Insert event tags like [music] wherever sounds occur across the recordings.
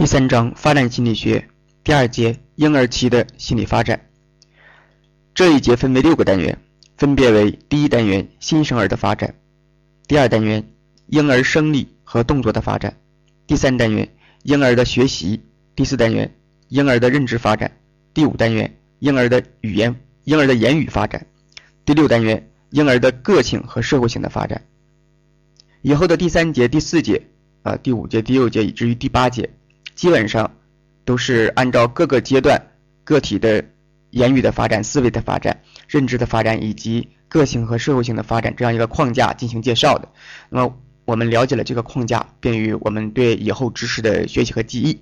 第三章发展心理学第二节婴儿期的心理发展。这一节分为六个单元，分别为第一单元新生儿的发展，第二单元婴儿生理和动作的发展，第三单元婴儿的学习，第四单元婴儿的认知发展，第五单元婴儿的语言婴儿的言语发展，第六单元婴儿的个性和社会性的发展。以后的第三节、第四节啊，第五节、第六节以至于第八节。基本上都是按照各个阶段个体的言语的发展、思维的发展、认知的发展以及个性和社会性的发展这样一个框架进行介绍的。那么我们了解了这个框架，便于我们对以后知识的学习和记忆。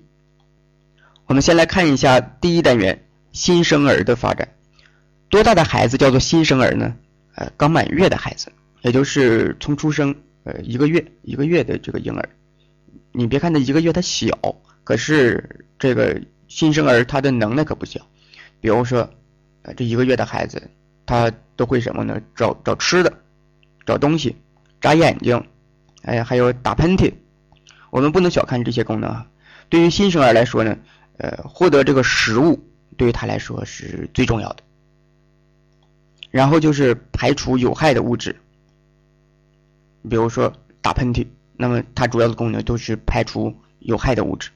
我们先来看一下第一单元新生儿的发展。多大的孩子叫做新生儿呢？呃，刚满月的孩子，也就是从出生呃一个月一个月的这个婴儿。你别看他一个月他小。可是这个新生儿他的能耐可不小，比如说，呃，这一个月的孩子，他都会什么呢？找找吃的，找东西，眨眼睛，哎，还有打喷嚏。我们不能小看这些功能啊。对于新生儿来说呢，呃，获得这个食物对于他来说是最重要的。然后就是排除有害的物质，比如说打喷嚏，那么它主要的功能就是排除有害的物质。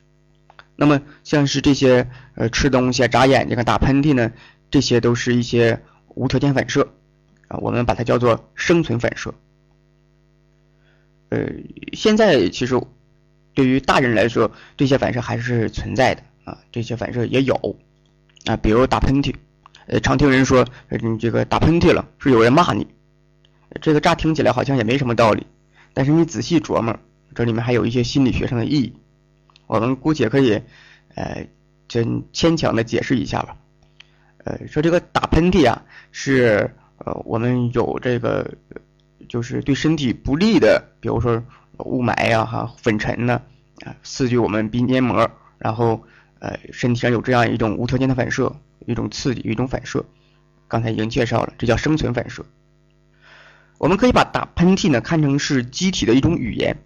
那么像是这些呃吃东西啊、眨眼睛啊、打喷嚏呢，这些都是一些无条件反射啊，我们把它叫做生存反射。呃，现在其实对于大人来说，这些反射还是存在的啊，这些反射也有啊，比如打喷嚏，呃，常听人说你这个打喷嚏了是有人骂你，这个乍听起来好像也没什么道理，但是你仔细琢磨，这里面还有一些心理学上的意义。我们姑且可以，呃，真牵强的解释一下吧。呃，说这个打喷嚏啊，是呃我们有这个，就是对身体不利的，比如说雾霾呀、哈粉尘呢，啊刺激我们鼻黏膜，然后呃身体上有这样一种无条件的反射，一种刺激，一种反射。刚才已经介绍了，这叫生存反射。我们可以把打喷嚏呢看成是机体的一种语言。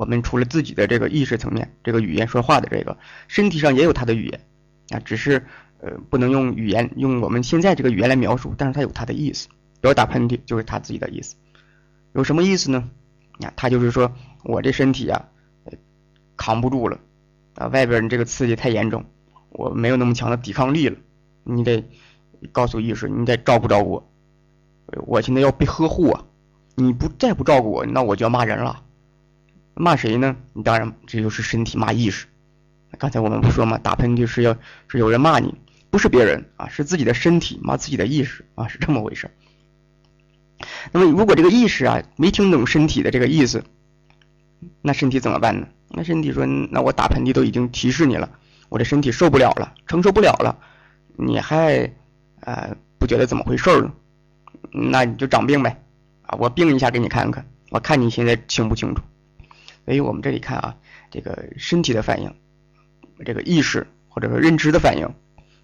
我们除了自己的这个意识层面，这个语言说话的这个，身体上也有它的语言，啊，只是呃不能用语言用我们现在这个语言来描述，但是它有它的意思。比如打喷嚏就是他自己的意思，有什么意思呢？啊，他就是说我这身体啊，扛不住了，啊，外边你这个刺激太严重，我没有那么强的抵抗力了，你得告诉意识，你得照顾照顾我，我现在要被呵护啊，你不再不照顾我，那我就要骂人了。骂谁呢？你当然这就是身体骂意识。刚才我们不说嘛，打喷嚏是要是有人骂你，不是别人啊，是自己的身体骂自己的意识啊，是这么回事。那么如果这个意识啊没听懂身体的这个意思，那身体怎么办呢？那身体说，那我打喷嚏都已经提示你了，我的身体受不了了，承受不了了，你还呃不觉得怎么回事呢？那你就长病呗啊，我病一下给你看看，我看你现在清不清楚。所以我们这里看啊，这个身体的反应，这个意识或者说认知的反应，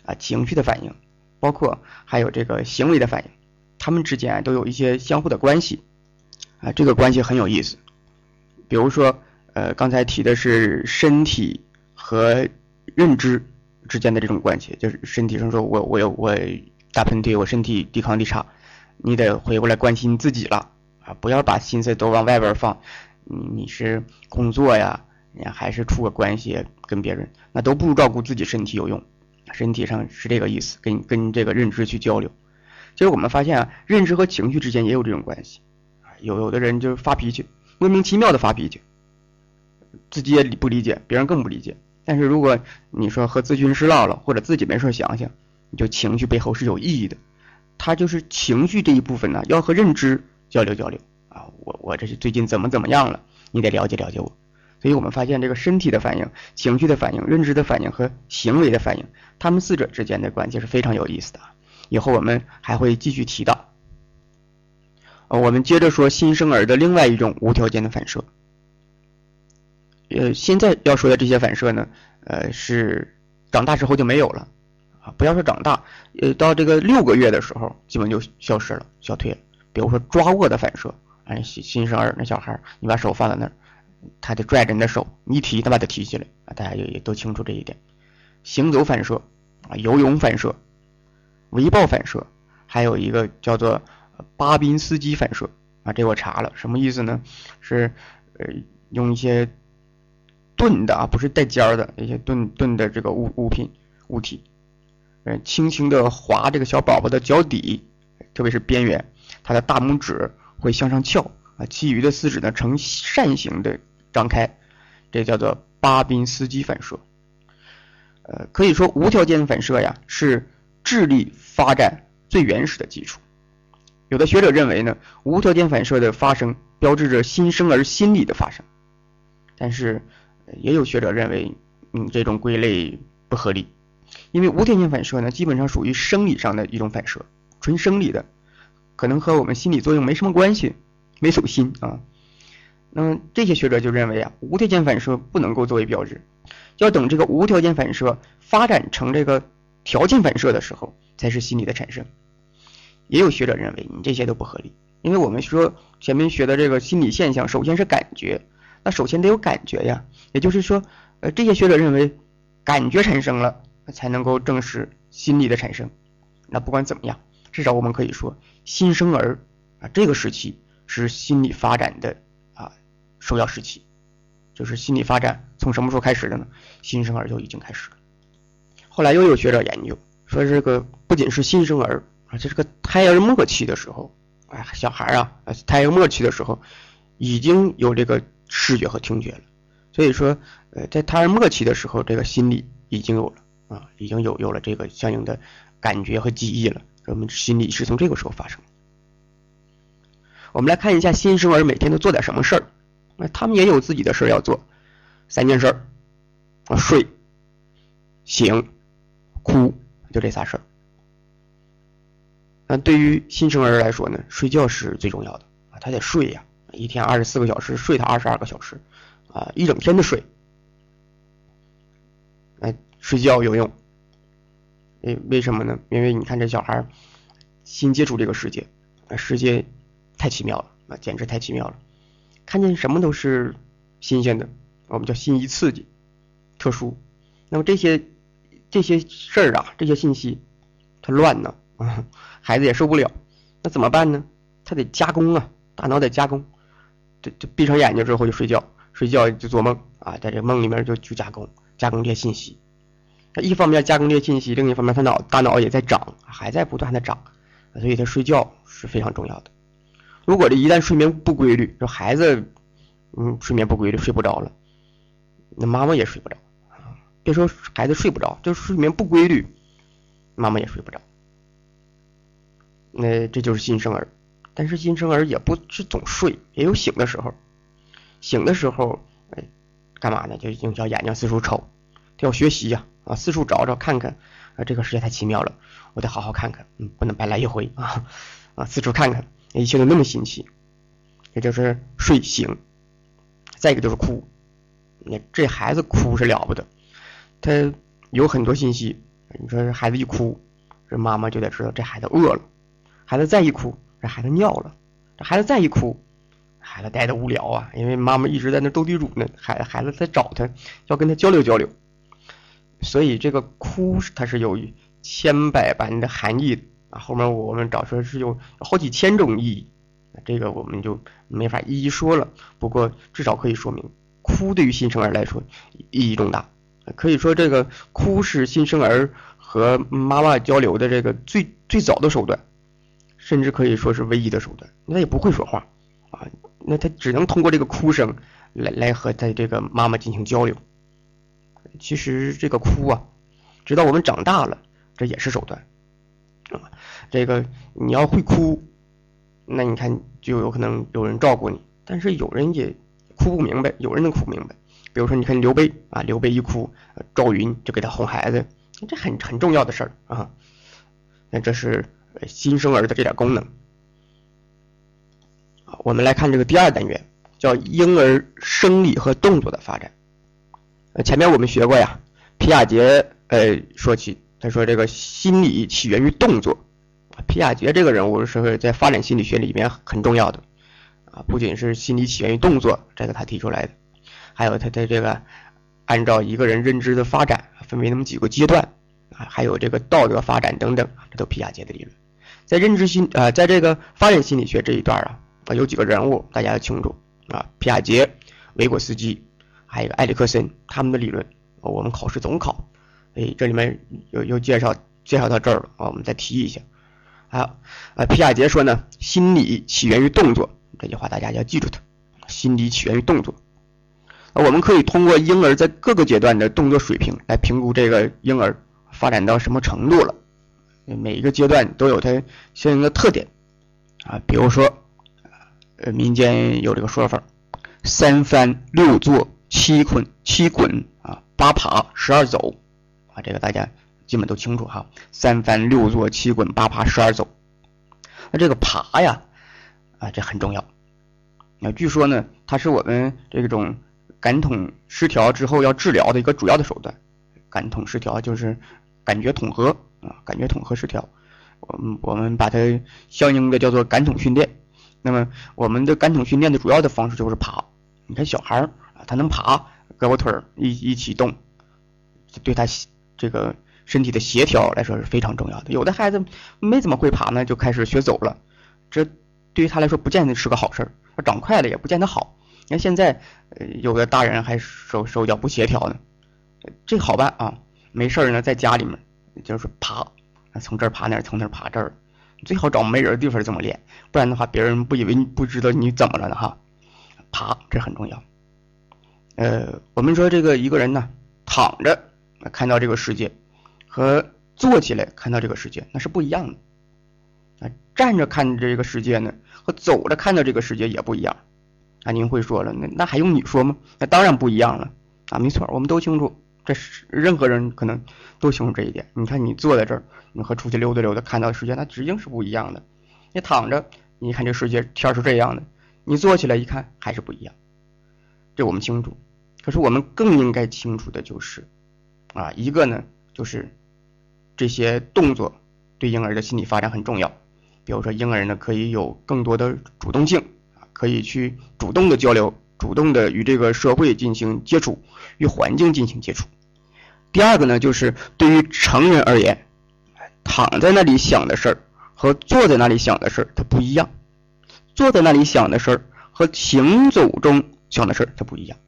啊情绪的反应，包括还有这个行为的反应，它们之间都有一些相互的关系，啊这个关系很有意思。比如说，呃刚才提的是身体和认知之间的这种关系，就是身体上说我我有我打喷嚏，我身体抵抗力差，你得回过来关心自己了啊，不要把心思都往外边放。你你是工作呀，还是处个关系跟别人，那都不如照顾自己身体有用。身体上是这个意思，跟跟这个认知去交流。其实我们发现啊，认知和情绪之间也有这种关系。有有的人就是发脾气，莫名其妙的发脾气，自己也不理解，别人更不理解。但是如果你说和咨询师唠唠，或者自己没事想想，你就情绪背后是有意义的。他就是情绪这一部分呢，要和认知交流交流。我我这是最近怎么怎么样了？你得了解了解我。所以我们发现这个身体的反应、情绪的反应、认知的反应和行为的反应，他们四者之间的关系是非常有意思的。以后我们还会继续提到。呃，我们接着说新生儿的另外一种无条件的反射。呃，现在要说的这些反射呢，呃，是长大之后就没有了啊。不要说长大，呃，到这个六个月的时候，基本就消失了、消退了。比如说抓握的反射，哎，新新生儿那小孩，你把手放在那儿，他得拽着你的手，你一提他把它提起来啊，大家也也都清楚这一点。行走反射啊，游泳反射，围抱反射，还有一个叫做巴宾斯基反射啊，这我查了，什么意思呢？是呃用一些钝的啊，不是带尖儿的一些钝钝的这个物物品物体，呃，轻轻的划这个小宝宝的脚底，特别是边缘，他的大拇指会向上翘啊，其余的四指呢呈扇形的张开，这叫做巴宾斯基反射。呃，可以说无条件反射呀是智力发展最原始的基础。有的学者认为呢，无条件反射的发生标志着新生儿心理的发生，但是也有学者认为，嗯，这种归类不合理，因为无条件反射呢基本上属于生理上的一种反射，纯生理的，可能和我们心理作用没什么关系，没走心啊。那么这些学者就认为啊，无条件反射不能够作为标志，要等这个无条件反射发展成这个条件反射的时候，才是心理的产生。也有学者认为你这些都不合理，因为我们说前面学的这个心理现象，首先是感觉，那首先得有感觉呀。也就是说，呃，这些学者认为感觉产生了，才能够证实心理的产生。那不管怎么样，至少我们可以说，新生儿啊这个时期是心理发展的啊。首要时期，就是心理发展从什么时候开始的呢？新生儿就已经开始了。后来又有学者研究说，这个不仅是新生儿，而且这个胎儿末期的时候，哎，小孩啊，胎儿末期的时候已经有这个视觉和听觉了。所以说，呃，在胎儿末期的时候，这个心理已经有了啊，已经有有了这个相应的感觉和记忆了。我们心理是从这个时候发生。我们来看一下新生儿每天都做点什么事儿。那他们也有自己的事儿要做，三件事儿啊，睡、醒、哭，就这仨事儿。那对于新生儿来说呢，睡觉是最重要的啊，他得睡呀，一天二十四个小时，睡他二十二个小时啊，一整天的睡。哎，睡觉有用，为为什么呢？因为你看这小孩新接触这个世界，啊，世界太奇妙了啊，简直太奇妙了。看见什么都是新鲜的，我们叫心一刺激、特殊。那么这些这些事儿啊，这些信息它乱呢，啊，孩子也受不了。那怎么办呢？他得加工啊，大脑得加工。这这闭上眼睛之后就睡觉，睡觉就做梦啊，在这梦里面就就加工加工这些信息。他一方面加工这些信息，另一方面他脑大脑也在长，还在不断的长，所以他睡觉是非常重要的。如果这一旦睡眠不规律，这孩子，嗯，睡眠不规律，睡不着了，那妈妈也睡不着啊。别说孩子睡不着，就睡眠不规律，妈妈也睡不着。那这就是新生儿，但是新生儿也不是总睡，也有醒的时候。醒的时候，哎，干嘛呢？就用小眼睛四处瞅，他要学习呀，啊四处找找看看，啊，这个世界太奇妙了，我得好好看看，嗯，不能白来一回啊，啊，四处看看。一切都那么新奇，也就是睡醒，再一个就是哭，那这孩子哭是了不得，他有很多信息。你说这孩子一哭，这妈妈就得知道这孩子饿了；孩子再一哭，这孩子尿了；这孩子再一哭，孩子待的无聊啊，因为妈妈一直在那斗地主呢，孩孩子在找他，要跟他交流交流。所以这个哭它是有千百般的含义啊。后面我们找出来是有好几千种意义，这个我们就没法一一说了。不过至少可以说明，哭对于新生儿来说意义重大。可以说这个哭是新生儿和妈妈交流的这个最最早的手段，甚至可以说是唯一的手段。他也不会说话啊，那他只能通过这个哭声来来和他这个妈妈进行交流。其实这个哭啊，直到我们长大了，这也是手段。啊，这个你要会哭，那你看就有可能有人照顾你。但是有人也哭不明白，有人能哭明白。比如说，你看刘备啊，刘备一哭，赵云就给他哄孩子，这很很重要的事儿啊。那这是新生儿的这点功能。我们来看这个第二单元，叫婴儿生理和动作的发展。呃，前面我们学过呀，皮亚杰呃说起。他说：“这个心理起源于动作。”皮亚杰这个人物是在发展心理学里面很重要的啊，不仅是心理起源于动作，这个他提出来的，还有他的这个按照一个人认知的发展分为那么几个阶段啊，还有这个道德发展等等，这都皮亚杰的理论。在认知心啊，在这个发展心理学这一段，啊有几个人物大家要清楚啊，皮亚杰、维果斯基，还有埃里克森，他们的理论我们考试总考。哎，这里面又又介绍介绍到这儿了啊，我们再提一下。好，呃，皮亚杰说呢，心理起源于动作，这句话大家要记住它。心理起源于动作，我们可以通过婴儿在各个阶段的动作水平来评估这个婴儿发展到什么程度了。每一个阶段都有它相应的特点啊，比如说，呃，民间有这个说法：三翻六坐七捆七滚啊，八爬十二走啊，这个大家基本都清楚哈。三翻六坐七滚八爬十二走，那这个爬呀，啊，这很重要。那据说呢，它是我们这种感统失调之后要治疗的一个主要的手段。感统失调就是感觉统合啊，感觉统合失调。我们我们把它相应的叫做感统训练。那么我们的感统训练的主要的方式就是爬。你看小孩儿啊，他能爬，胳膊腿儿一一起动，对他这个身体的协调来说是非常重要的。有的孩子没怎么会爬呢，就开始学走了，这对于他来说不见得是个好事儿。他长快了也不见得好。你看现在，呃，有的大人还手手脚不协调呢，这好办啊，没事儿呢，在家里面就是爬，从这儿爬那儿，从那儿爬这儿，最好找没人的地方这么练，不然的话别人不以为你不知道你怎么了呢哈。爬这很重要。呃，我们说这个一个人呢，躺着看到这个世界，和坐起来看到这个世界那是不一样的。啊，站着看这个世界呢。和走着看到这个世界也不一样，啊，您会说了，那那还用你说吗？那当然不一样了，啊，没错，我们都清楚，这是任何人可能都清楚这一点。你看你坐在这儿，你和出去溜达溜达看到的世界，那直径是不一样的。你躺着，你看这世界天是这样的，你坐起来一看还是不一样，这我们清楚。可是我们更应该清楚的就是，啊，一个呢就是这些动作对婴儿的心理发展很重要。比如说，婴儿呢可以有更多的主动性啊，可以去主动的交流，主动的与这个社会进行接触，与环境进行接触。第二个呢，就是对于成人而言，躺在那里想的事儿和坐在那里想的事儿它不一样，坐在那里想的事儿和行走中想的事儿它不一样。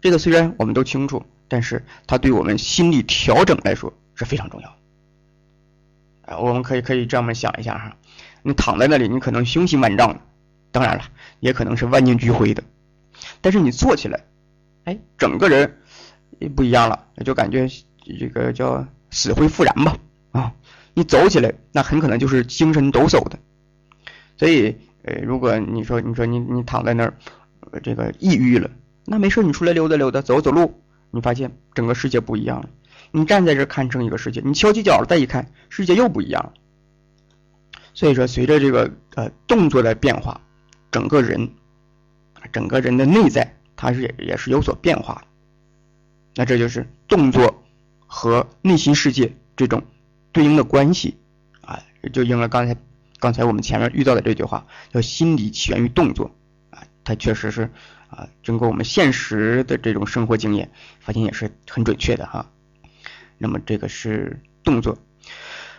这个虽然我们都清楚，但是它对我们心理调整来说是非常重要。啊我们可以可以这么想一下哈，你躺在那里，你可能雄心万丈，当然了，也可能是万念俱灰的。但是你坐起来，哎，整个人不一样了，就感觉这个叫死灰复燃吧啊！你走起来，那很可能就是精神抖擞的。所以，呃，如果你说你说你你躺在那儿，这个抑郁了，那没事，你出来溜达溜达，走走路，你发现整个世界不一样了。你站在这看成一个世界，你翘起脚再一看，世界又不一样了。所以说，随着这个呃动作的变化，整个人，整个人的内在，它是也是有所变化的。那这就是动作和内心世界这种对应的关系啊，就应了刚才刚才我们前面遇到的这句话，叫心理起源于动作啊，它确实是啊，经过我们现实的这种生活经验，发现也是很准确的哈。那么这个是动作，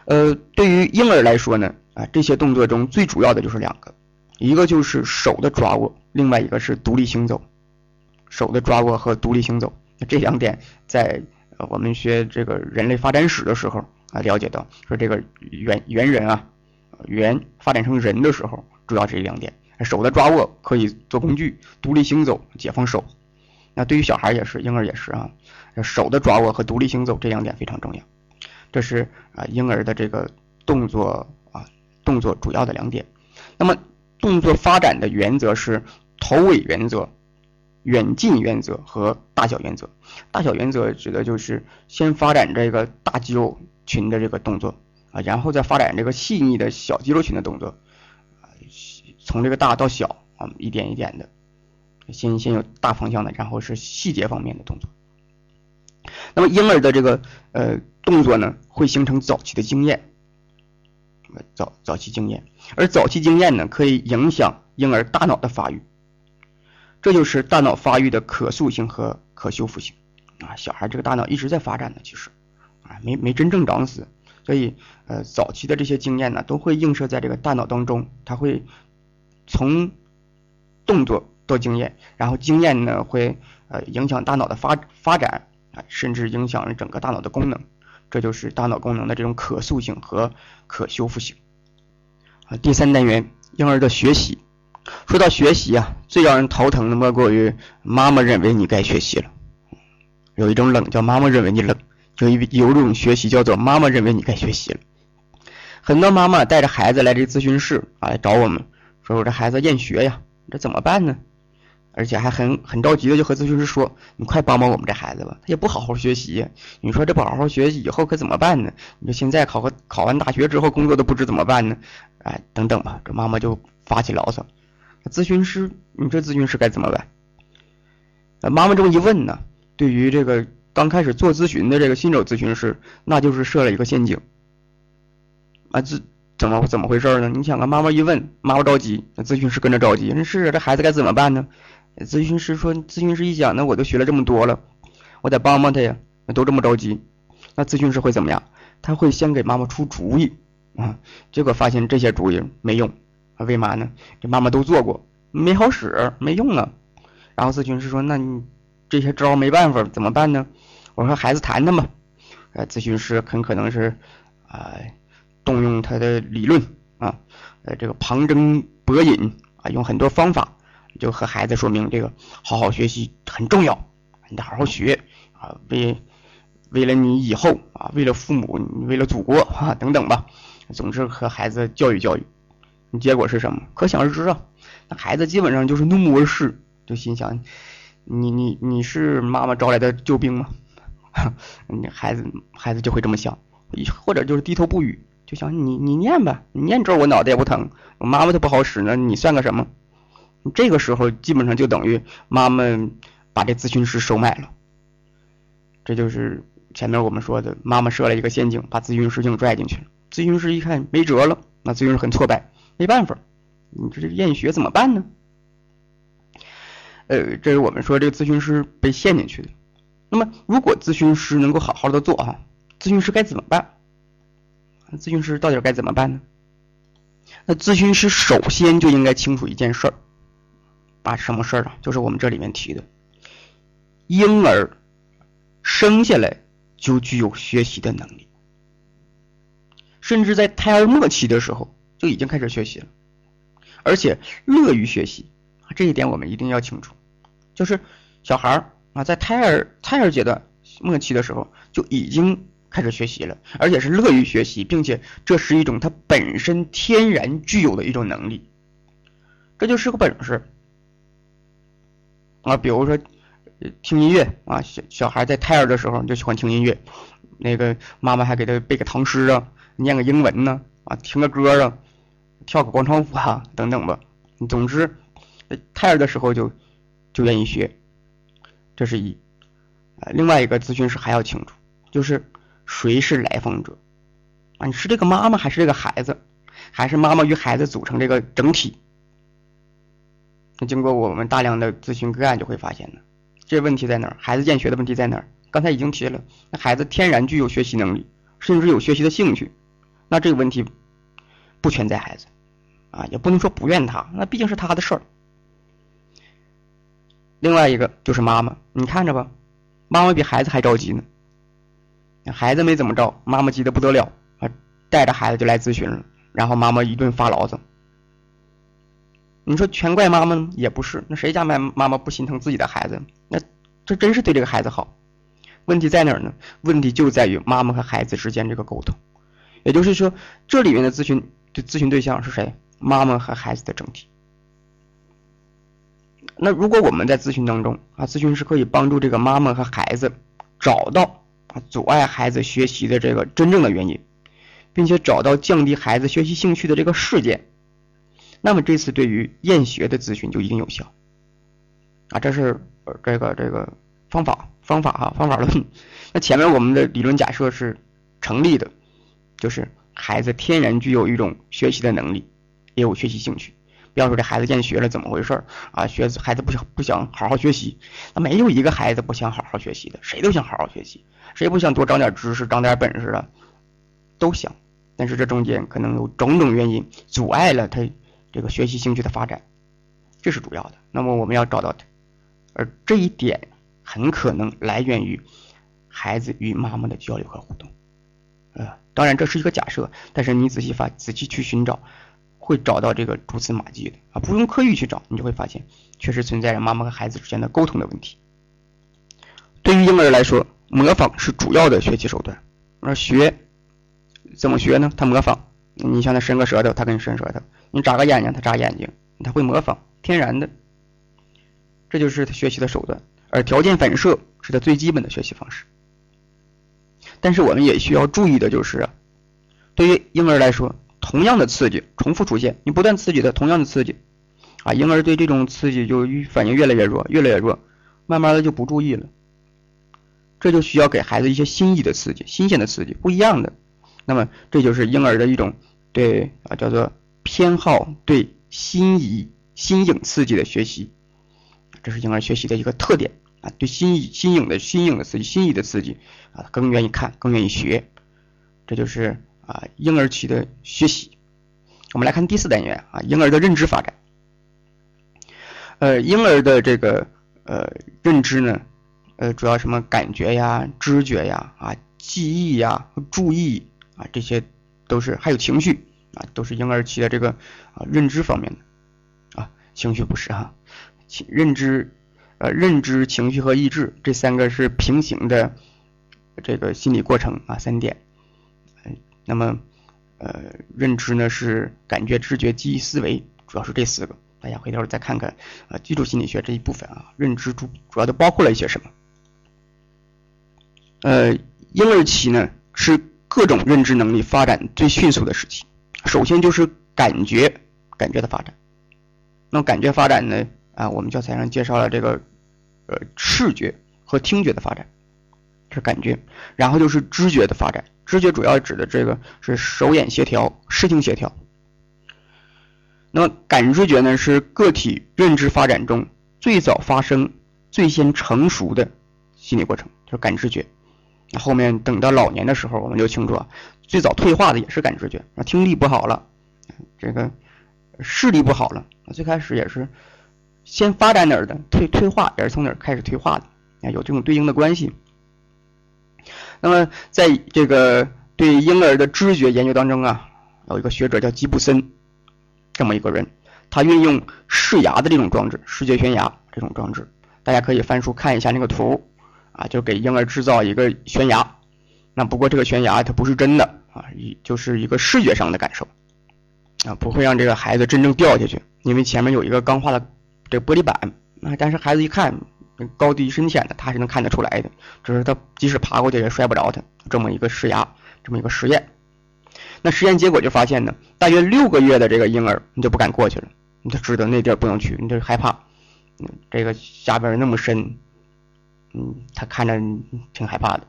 呃，对于婴儿来说呢，啊，这些动作中最主要的就是两个，一个就是手的抓握，另外一个是独立行走。手的抓握和独立行走，这两点在我们学这个人类发展史的时候啊，了解到说这个猿猿人啊，猿发展成人的时候，主要这两点，手的抓握可以做工具，独立行走解放手。那对于小孩也是，婴儿也是啊。手的抓握和独立行走这两点非常重要，这是啊婴儿的这个动作啊动作主要的两点。那么动作发展的原则是头尾原则、远近原则和大小原则。大小原则指的就是先发展这个大肌肉群的这个动作啊，然后再发展这个细腻的小肌肉群的动作，从这个大到小啊一点一点的，先先有大方向的，然后是细节方面的动作。那么婴儿的这个呃动作呢，会形成早期的经验，早早期经验，而早期经验呢，可以影响婴儿大脑的发育。这就是大脑发育的可塑性和可修复性啊。小孩这个大脑一直在发展的，其实啊没没真正长死，所以呃早期的这些经验呢都会映射在这个大脑当中，它会从动作到经验，然后经验呢会呃影响大脑的发发展啊，甚至影响整个大脑的功能。这就是大脑功能的这种可塑性和可修复性啊。第三单元，婴儿的学习。说到学习啊，最让人头疼的莫过于妈妈认为你该学习了。有一种冷叫妈妈认为你冷，有一有种学习叫做妈妈认为你该学习了。很多妈妈带着孩子来这咨询室啊来找我们，说我这孩子厌学呀，这怎么办呢？而且还很很着急的就和咨询师说：“你快帮帮我们这孩子吧，他也不好好学习。你说这不好好学习，以后可怎么办呢？你说现在考个考完大学之后工作都不知怎么办呢？哎，等等吧。”这妈妈就发起牢骚。咨询师，你这咨询师该怎么办？妈妈这么一问呢，对于这个刚开始做咨询的这个新手咨询师，那就是设了一个陷阱。啊，这怎么怎么回事呢？你想啊，妈妈一问，妈妈着急，咨询师跟着着急。那是这孩子该怎么办呢？咨询师说：“咨询师一想，那我都学了这么多了，我得帮帮他呀。都这么着急，那咨询师会怎么样？他会先给妈妈出主意啊。结果发现这些主意没用？为嘛呢？这妈妈都做过，没好使，没用啊。然后咨询师说：那你这些招没办法，怎么办呢？我说孩子谈谈吧。呃，咨询师很可能是啊，动用他的理论啊，呃，这个旁征博引啊，用很多方法。”就和孩子说明这个好好学习很重要，你得好好学啊，为为了你以后啊，为了父母，为了祖国啊等等吧。总之和孩子教育教育，结果是什么？可想而知啊。那孩子基本上就是怒目而视，就心想：你你你是妈妈招来的救兵吗？[laughs] 你孩子孩子就会这么想，或者就是低头不语，就想你你念吧，你念之后我脑袋也不疼，我妈妈都不好使呢，你算个什么？这个时候基本上就等于妈妈把这咨询师收买了，这就是前面我们说的，妈妈设了一个陷阱，把咨询师就拽进去了。咨询师一看没辙了，那咨询师很挫败，没办法，你这这厌学怎么办呢？呃，这是我们说这个咨询师被陷进去的。那么，如果咨询师能够好好的做啊，咨询师该怎么办？那咨询师到底该怎么办呢？那咨询师首先就应该清楚一件事儿。啊，什么事儿啊？就是我们这里面提的，婴儿生下来就具有学习的能力，甚至在胎儿末期的时候就已经开始学习了，而且乐于学习。这一点我们一定要清楚，就是小孩儿啊，在胎儿胎儿阶段末期的时候就已经开始学习了，而且是乐于学习，并且这是一种他本身天然具有的一种能力，这就是个本事。啊，比如说听音乐啊，小小孩在胎儿的时候就喜欢听音乐，那个妈妈还给他背个唐诗啊，念个英文呢，啊，听个歌啊，跳个广场舞啊，等等吧。总之，胎儿的时候就就愿意学，这是一。另外一个咨询师还要清楚，就是谁是来访者啊？你是这个妈妈还是这个孩子，还是妈妈与孩子组成这个整体？那经过我们大量的咨询个案，就会发现呢，这问题在哪儿？孩子厌学的问题在哪儿？刚才已经提了，那孩子天然具有学习能力，甚至有学习的兴趣，那这个问题不全在孩子，啊，也不能说不怨他，那毕竟是他的事儿。另外一个就是妈妈，你看着吧，妈妈比孩子还着急呢。孩子没怎么着，妈妈急得不得了啊，带着孩子就来咨询了，然后妈妈一顿发牢骚。你说全怪妈妈也不是，那谁家妈妈妈不心疼自己的孩子？那这真是对这个孩子好。问题在哪儿呢？问题就在于妈妈和孩子之间这个沟通。也就是说，这里面的咨询对咨询对象是谁？妈妈和孩子的整体。那如果我们在咨询当中啊，咨询师可以帮助这个妈妈和孩子找到啊阻碍孩子学习的这个真正的原因，并且找到降低孩子学习兴趣的这个事件。那么这次对于厌学的咨询就一定有效啊，这是这个这个方法方法哈方法论。[laughs] 那前面我们的理论假设是成立的，就是孩子天然具有一种学习的能力，也有学习兴趣。不要说这孩子厌学了，怎么回事啊？学孩子不想不想好好学习，那没有一个孩子不想好好学习的，谁都想好好学习，谁不想多长点知识、长点本事的？都想，但是这中间可能有种种原因阻碍了他这个学习兴趣的发展，这是主要的。那么我们要找到他，而这一点很可能来源于孩子与妈妈的交流和互动。呃，当然这是一个假设，但是你仔细发仔细去寻找。会找到这个蛛丝马迹的啊，不用刻意去找，你就会发现确实存在着妈妈和孩子之间的沟通的问题。对于婴儿来说，模仿是主要的学习手段。而学怎么学呢？他模仿，你像他伸个舌头，他给你伸舌头；你眨个眼睛，他眨眼睛，他会模仿，天然的，这就是他学习的手段。而条件反射是他最基本的学习方式。但是我们也需要注意的就是，对于婴儿来说。同样的刺激重复出现，你不断刺激他，同样的刺激，啊，婴儿对这种刺激就反应越来越弱，越来越弱，慢慢的就不注意了。这就需要给孩子一些新意的刺激，新鲜的刺激，不一样的。那么这就是婴儿的一种对啊叫做偏好对新颖新颖刺激的学习，这是婴儿学习的一个特点啊，对新颖新颖的新颖的刺激，新意的刺激啊更愿意看，更愿意学，这就是。啊，婴儿期的学习，我们来看第四单元啊，婴儿的认知发展。呃，婴儿的这个呃认知呢，呃，主要什么感觉呀、知觉呀、啊记忆呀、注意啊，这些都是还有情绪啊，都是婴儿期的这个啊认知方面的啊，情绪不是哈，情认知呃认知、情绪和意志这三个是平行的这个心理过程啊，三点。那么，呃，认知呢是感觉、知觉、记忆、思维，主要是这四个。大家回头再看看，呃，基础心理学这一部分啊，认知主主要都包括了一些什么？呃，婴儿期呢是各种认知能力发展最迅速的时期。首先就是感觉，感觉的发展。那么感觉发展呢，啊，我们教材上介绍了这个，呃，视觉和听觉的发展，是感觉。然后就是知觉的发展。知觉主要指的这个是手眼协调、视听协调。那么感知觉呢，是个体认知发展中最早发生、最先成熟的心理过程，就是感知觉。那后面等到老年的时候，我们就清楚啊，最早退化的也是感知觉。那听力不好了，这个视力不好了，最开始也是先发展哪儿的，退退化也是从哪儿开始退化的，啊，有这种对应的关系。那么，在这个对婴儿的知觉研究当中啊，有一个学者叫吉布森，这么一个人，他运用视牙的这种装置，视觉悬崖这种装置，大家可以翻书看一下那个图，啊，就给婴儿制造一个悬崖，那不过这个悬崖它不是真的啊，一就是一个视觉上的感受，啊，不会让这个孩子真正掉下去，因为前面有一个钢化的这玻璃板，啊，但是孩子一看。高低深浅的，他是能看得出来的。只是他即使爬过去也摔不着他。这么一个试压，这么一个实验。那实验结果就发现呢，大约六个月的这个婴儿，你就不敢过去了。你就知道那地儿不能去，你就害怕。这个下边那么深，嗯，他看着挺害怕的。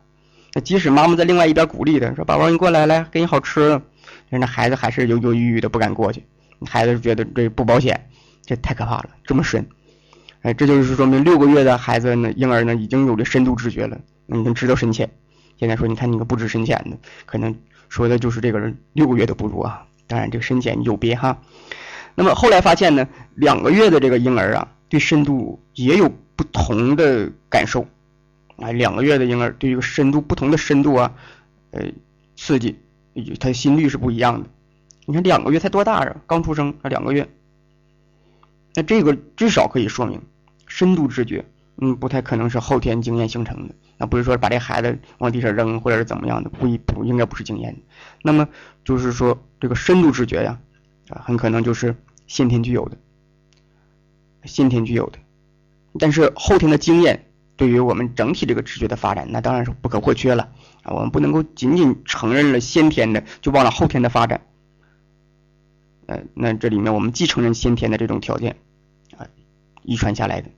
那即使妈妈在另外一边鼓励他说：“宝宝，你过来，来给你好吃的。”但是那孩子还是犹犹豫豫的不敢过去。孩子觉得这不保险，这太可怕了，这么深。哎，这就是说明六个月的孩子呢，婴儿呢已经有了深度知觉了，已经知道深浅。现在说，你看你个不知深浅的，可能说的就是这个人六个月都不如啊。当然，这个深浅有别哈。那么后来发现呢，两个月的这个婴儿啊，对深度也有不同的感受啊。两个月的婴儿对这个深度不同的深度啊，呃，刺激，他的心率是不一样的。你看两个月才多大啊？刚出生啊，两个月。那这个至少可以说明。深度知觉，嗯，不太可能是后天经验形成的。那不是说把这孩子往地上扔，或者是怎么样的，不一不应该不是经验。那么就是说，这个深度知觉呀，啊，很可能就是先天具有的，先天具有的。但是后天的经验对于我们整体这个知觉的发展，那当然是不可或缺了啊。我们不能够仅仅承认了先天的，就忘了后天的发展。呃，那这里面我们既承认先天的这种条件啊，遗传下来的。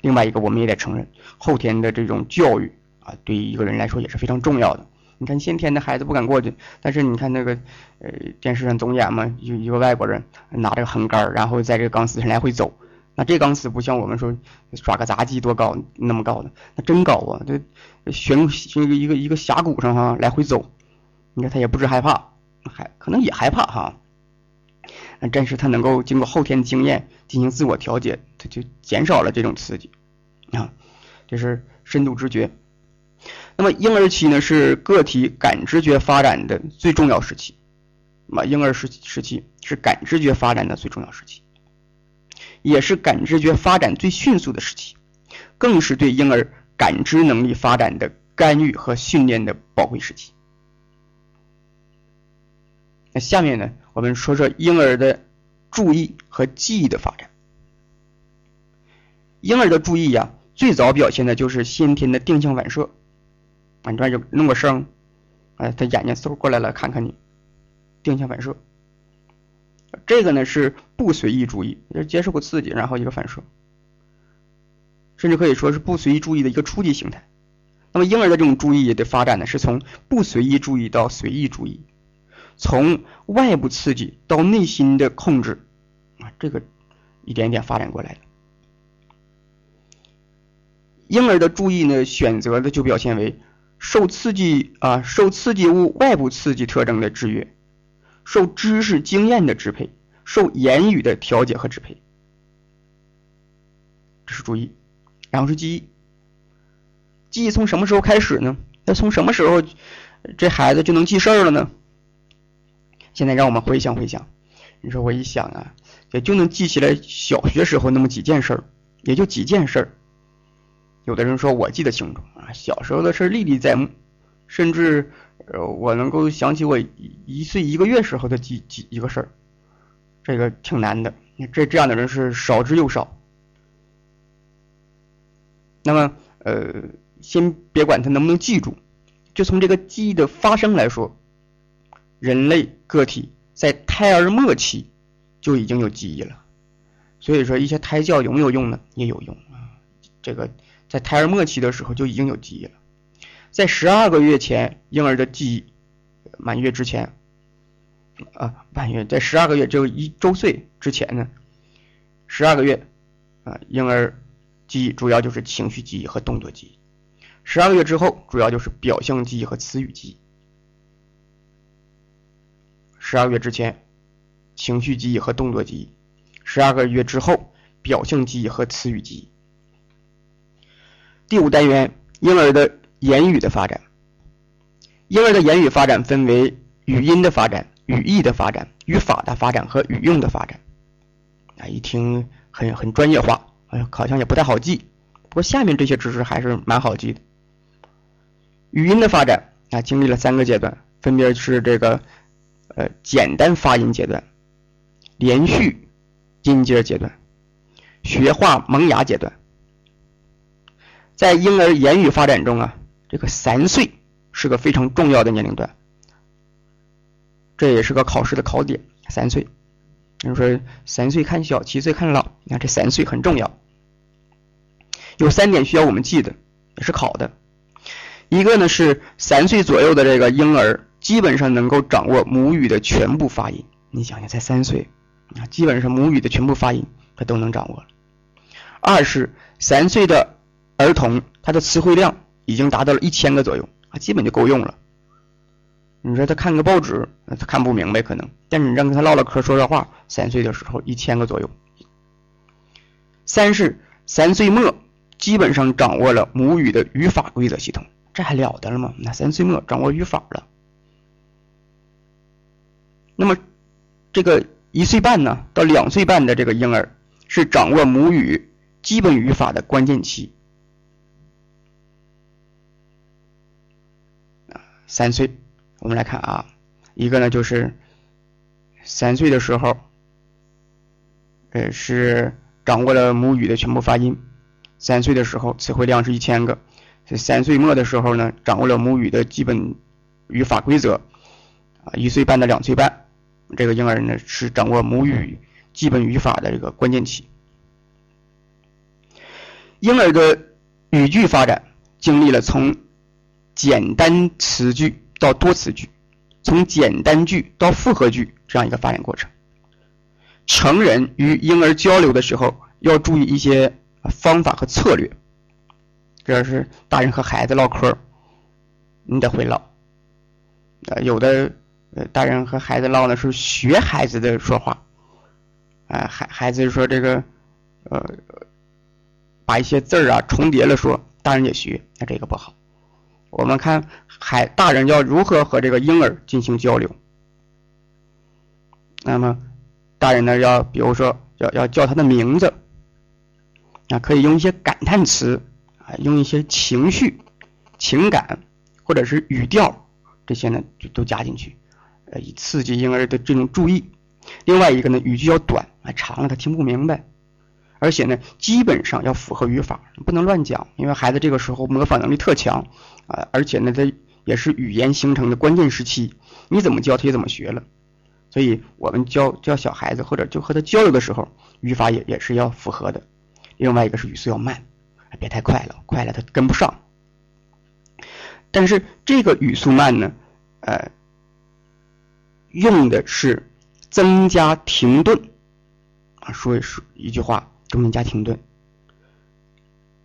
另外一个，我们也得承认，后天的这种教育啊，对于一个人来说也是非常重要的。你看先天的孩子不敢过去，但是你看那个呃电视上总演嘛，有一个外国人拿着个横杆，然后在这个钢丝上来回走。那这钢丝不像我们说耍个杂技多高那么高的，那真高啊！这悬一个一个一个峡谷上哈来回走，你看他也不知害怕，还可能也害怕哈。但是他能够经过后天的经验进行自我调节，他就减少了这种刺激啊。这是深度知觉。那么婴儿期呢是个体感知觉发展的最重要时期，啊，婴儿时时期是感知觉发展的最重要时期。也是感知觉发展最迅速的时期，更是对婴儿感知能力发展的干预和训练的宝贵时期。那下面呢，我们说说婴儿的注意和记忆的发展。婴儿的注意呀，最早表现的就是先天的定向反射，啊，你这就弄个声，哎，他眼睛嗖过来了，看看你，定向反射。这个呢是不随意注意，就是接受过刺激，然后一个反射，甚至可以说是不随意注意的一个初级形态。那么婴儿的这种注意的发展呢，是从不随意注意到随意注意，从外部刺激到内心的控制啊，这个一点一点发展过来的。婴儿的注意呢，选择的就表现为受刺激啊，受刺激物外部刺激特征的制约。受知识经验的支配，受言语的调节和支配，这是注意。然后是记忆，记忆从什么时候开始呢？那从什么时候这孩子就能记事儿了呢？现在让我们回想回想，你说我一想啊，也就能记起来小学时候那么几件事儿，也就几件事儿。有的人说我记得清楚啊，小时候的事历历在目，甚至。呃，我能够想起我一岁一个月时候的几几一个事儿，这个挺难的。这这样的人是少之又少。那么，呃，先别管他能不能记住，就从这个记忆的发生来说，人类个体在胎儿末期就已经有记忆了。所以说，一些胎教有没有用呢？也有用啊。这个在胎儿末期的时候就已经有记忆了。在十二个月前，婴儿的记忆满月之前，啊，满月在十二个月就一周岁之前呢，十二个月，啊，婴儿记忆主要就是情绪记忆和动作记忆；十二个月之后，主要就是表象记忆和词语记忆。十二月之前，情绪记忆和动作记忆；十二个月之后，表象记忆和词语记忆。第五单元，婴儿的。言语的发展，婴儿的言语发展分为语音的发展、语义的发展、语法的发展和语用的发展。啊，一听很很专业化，哎，好像也不太好记。不过下面这些知识还是蛮好记的。语音的发展啊，经历了三个阶段，分别是这个呃简单发音阶段、连续音节阶段、学话萌芽阶段。在婴儿言语发展中啊。这个三岁是个非常重要的年龄段，这也是个考试的考点。三岁，人说三岁看小，七岁看老，你看这三岁很重要。有三点需要我们记得，也是考的。一个呢是三岁左右的这个婴儿，基本上能够掌握母语的全部发音。你想想，才三岁啊，基本上母语的全部发音他都能掌握。二是三岁的儿童，他的词汇量。已经达到了一千个左右啊，基本就够用了。你说他看个报纸，他看不明白可能，但是你让他唠唠嗑、说说话，三岁的时候一千个左右。三是三岁末，基本上掌握了母语的语法规则系统，这还了得了吗？那三岁末掌握语法了。那么这个一岁半呢到两岁半的这个婴儿，是掌握母语基本语法的关键期。三岁，我们来看啊，一个呢就是三岁的时候，呃是掌握了母语的全部发音。三岁的时候词汇量是一千个，三岁末的时候呢掌握了母语的基本语法规则。啊，一岁半到两岁半，这个婴儿呢是掌握母语基本语法的这个关键期。婴儿的语句发展经历了从简单词句到多词句，从简单句到复合句这样一个发展过程。成人与婴儿交流的时候要注意一些方法和策略。这是大人和孩子唠嗑，你得会唠。呃，有的呃大人和孩子唠呢是学孩子的说话，啊孩孩子说这个呃把一些字儿啊重叠了说，大人也学，那这个不好。我们看孩大人要如何和这个婴儿进行交流，那么。大人呢，要比如说要要叫他的名字，啊，可以用一些感叹词，啊，用一些情绪、情感或者是语调这些呢，就都加进去，呃，以刺激婴儿的这种注意。另外一个呢，语句要短，啊，长了他听不明白。而且呢，基本上要符合语法，不能乱讲，因为孩子这个时候模仿能力特强，啊，而且呢，它也是语言形成的关键时期，你怎么教他也怎么学了。所以我们教教小孩子，或者就和他交流的时候，语法也也是要符合的。另外一个是语速要慢，别太快了，快了他跟不上。但是这个语速慢呢，呃，用的是增加停顿啊，说一说一句话中间加停顿，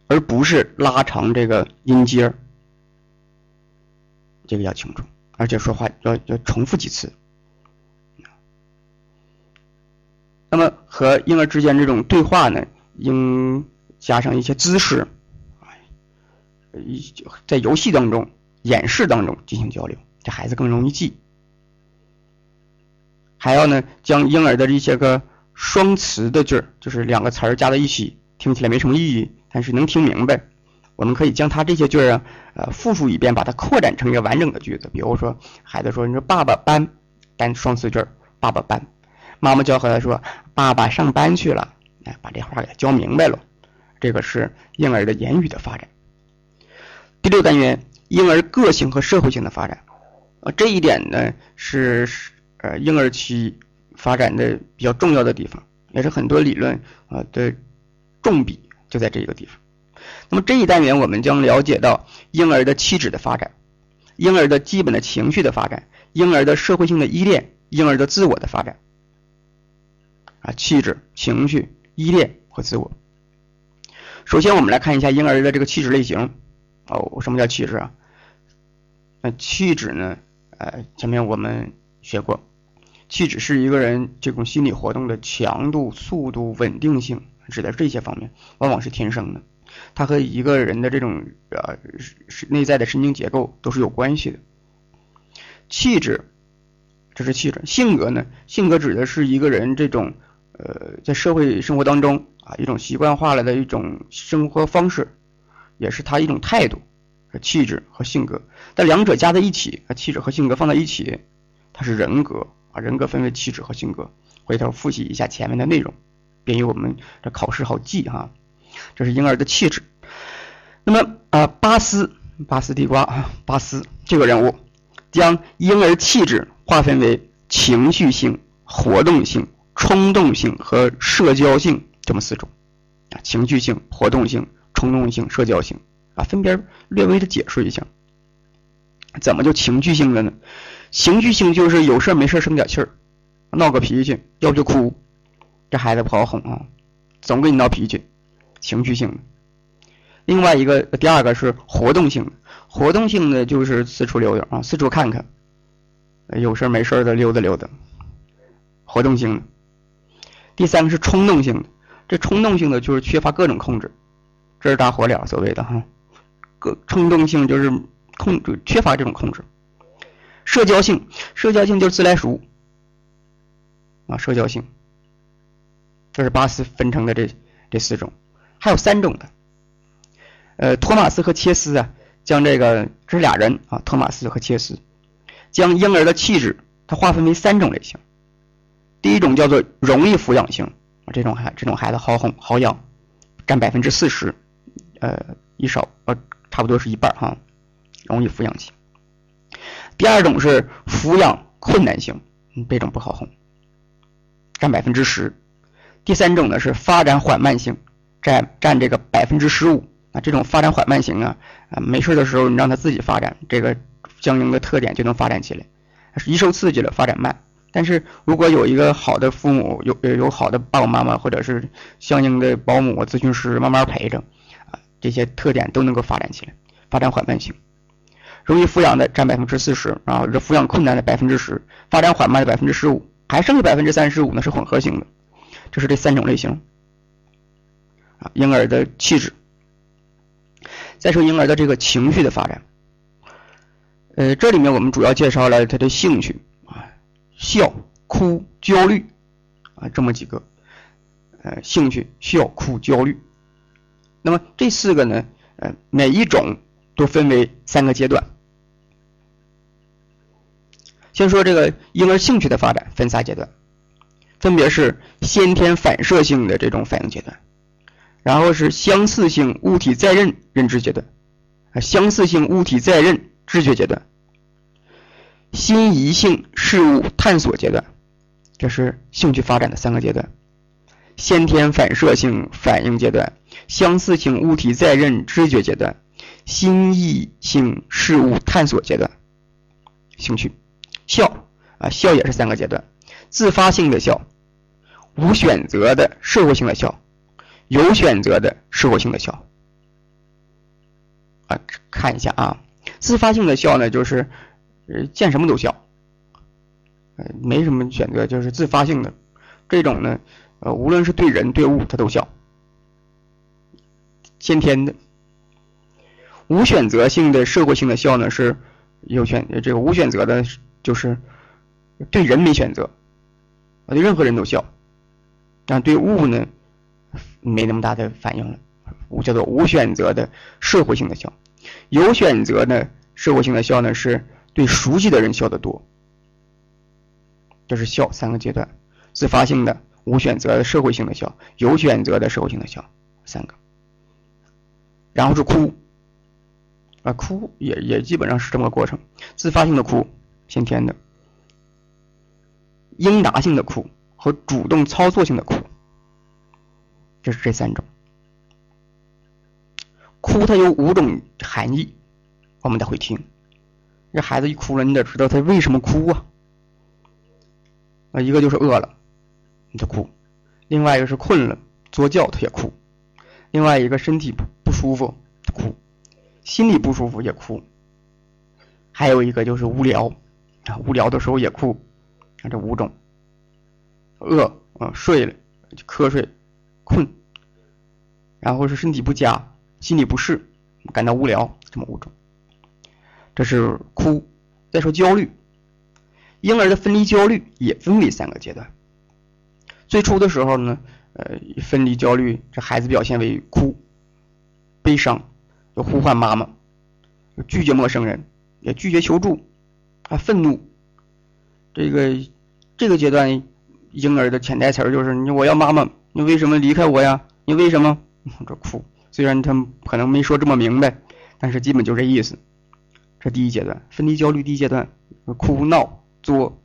而不是拉长这个音阶这个要清楚，而且说话要要重复几次。那么和婴儿之间这种对话呢，应加上一些姿势，一在游戏当中、演示当中进行交流，这孩子更容易记。还要呢，将婴儿的一些个双词的句儿，就是两个词儿加在一起，听起来没什么意义，但是能听明白。我们可以将他这些句儿啊，呃，复述一遍，把它扩展成一个完整的句子。比如说，孩子说：“你说爸爸搬，单双词句儿，爸爸搬。”妈妈教和他说：“爸爸上班去了。”哎，把这话给他教明白了。这个是婴儿的言语的发展。第六单元，婴儿个性和社会性的发展。呃，这一点呢是呃婴儿期发展的比较重要的地方，也是很多理论啊的重笔就在这个地方。那么这一单元我们将了解到婴儿的气质的发展，婴儿的基本的情绪的发展，婴儿的社会性的依恋，婴儿的自我的发展。啊，气质、情绪、依恋和自我。首先，我们来看一下婴儿的这个气质类型。哦，什么叫气质啊？那气质呢？呃，前面我们学过，气质是一个人这种心理活动的强度、速度、稳定性，指的这些方面，往往是天生的。它和一个人的这种呃内在的神经结构都是有关系的。气质，这是气质。性格呢？性格指的是一个人这种。呃，在社会生活当中啊，一种习惯化了的一种生活方式，也是他一种态度、和气质和性格。但两者加在一起，啊，气质和性格放在一起，它是人格啊。人格分为气质和性格。回头复习一下前面的内容，便于我们这考试好记哈。这是婴儿的气质。那么啊，巴斯巴斯地瓜啊，巴斯这个人物将婴儿气质划分为情绪性、活动性。冲动性和社交性这么四种啊，情绪性、活动性、冲动性、社交性啊，分别略微的解释一下。怎么就情绪性了呢？情绪性就是有事没事生点气儿，闹个脾气，要不就哭。这孩子不好哄啊，总跟你闹脾气，情绪性的。另外一个，第二个是活动性的，活动性的就是四处溜溜啊，四处看看，有事没事的溜达溜达，活动性的。第三个是冲动性的，这冲动性的就是缺乏各种控制，这是大火燎所谓的哈，各冲动性就是控制缺乏这种控制。社交性，社交性就是自来熟。啊，社交性，这是巴斯分成的这这四种，还有三种的，呃，托马斯和切斯啊，将这个这是俩人啊，托马斯和切斯，将婴儿的气质它划分为三种类型。第一种叫做容易抚养型，这种孩这种孩子好哄好养，占百分之四十，呃，一少呃，差不多是一半哈，容易抚养型。第二种是抚养困难型，嗯这种不好哄，占百分之十。第三种呢是发展缓慢型，占占这个百分之十五啊，这种发展缓慢型啊，啊，没事的时候你让他自己发展，这个相应的特点就能发展起来。一受刺激了，发展慢。但是如果有一个好的父母，有有好的爸爸妈妈，或者是相应的保姆、咨询师慢慢陪着，啊，这些特点都能够发展起来，发展缓慢型。容易抚养的占百分之四十，然后这抚养困难的百分之十，发展缓慢的百分之十五，还剩下百分之三十五呢是混合型的。这是这三种类型。婴儿的气质。再说婴儿的这个情绪的发展。呃，这里面我们主要介绍了他的兴趣啊。笑、哭、焦虑，啊，这么几个，呃，兴趣、笑、哭、焦虑。那么这四个呢，呃，每一种都分为三个阶段。先说这个婴儿兴趣的发展分仨阶段，分别是先天反射性的这种反应阶段，然后是相似性物体再认认知阶段，啊，相似性物体再认知觉阶段。心仪性事物探索阶段，这是兴趣发展的三个阶段：先天反射性反应阶段、相似性物体再认知觉阶段、心意性事物探索阶段。兴趣，笑啊，笑也是三个阶段：自发性的笑、无选择的社会性的笑、有选择的社会性的笑。啊，看一下啊，自发性的笑呢，就是。呃，见什么都笑，呃，没什么选择，就是自发性的这种呢，呃，无论是对人对物，他都笑，先天的。无选择性的社会性的笑呢，是有选这个无选择的，就是对人没选择啊，对任何人都笑，但对物呢，没那么大的反应了，无叫做无选择的社会性的笑。有选择的社会性的笑呢是。对熟悉的人笑得多，这是笑三个阶段：自发性的、无选择的、社会性的笑；有选择的社会性的笑，三个。然后是哭，啊，哭也也基本上是这么个过程：自发性的哭，先天的；应答性的哭和主动操作性的哭，这是这三种。哭它有五种含义，我们得会听。这孩子一哭了，你得知道他为什么哭啊？啊，一个就是饿了，你就哭；另外一个是困了，作觉他也哭；另外一个身体不不舒服哭，心里不舒服也哭；还有一个就是无聊啊，无聊的时候也哭。啊，这五种：饿啊，睡了就瞌睡，困，然后是身体不佳，心里不适，感到无聊，这么五种。这是哭，再说焦虑，婴儿的分离焦虑也分为三个阶段。最初的时候呢，呃，分离焦虑，这孩子表现为哭、悲伤，要呼唤妈妈，拒绝陌生人，也拒绝求助，啊，愤怒。这个这个阶段，婴儿的潜台词就是你我要妈妈，你为什么离开我呀？你为什么？这哭，虽然他可能没说这么明白，但是基本就这意思。这第一阶段，分离焦虑第一阶段，哭闹作，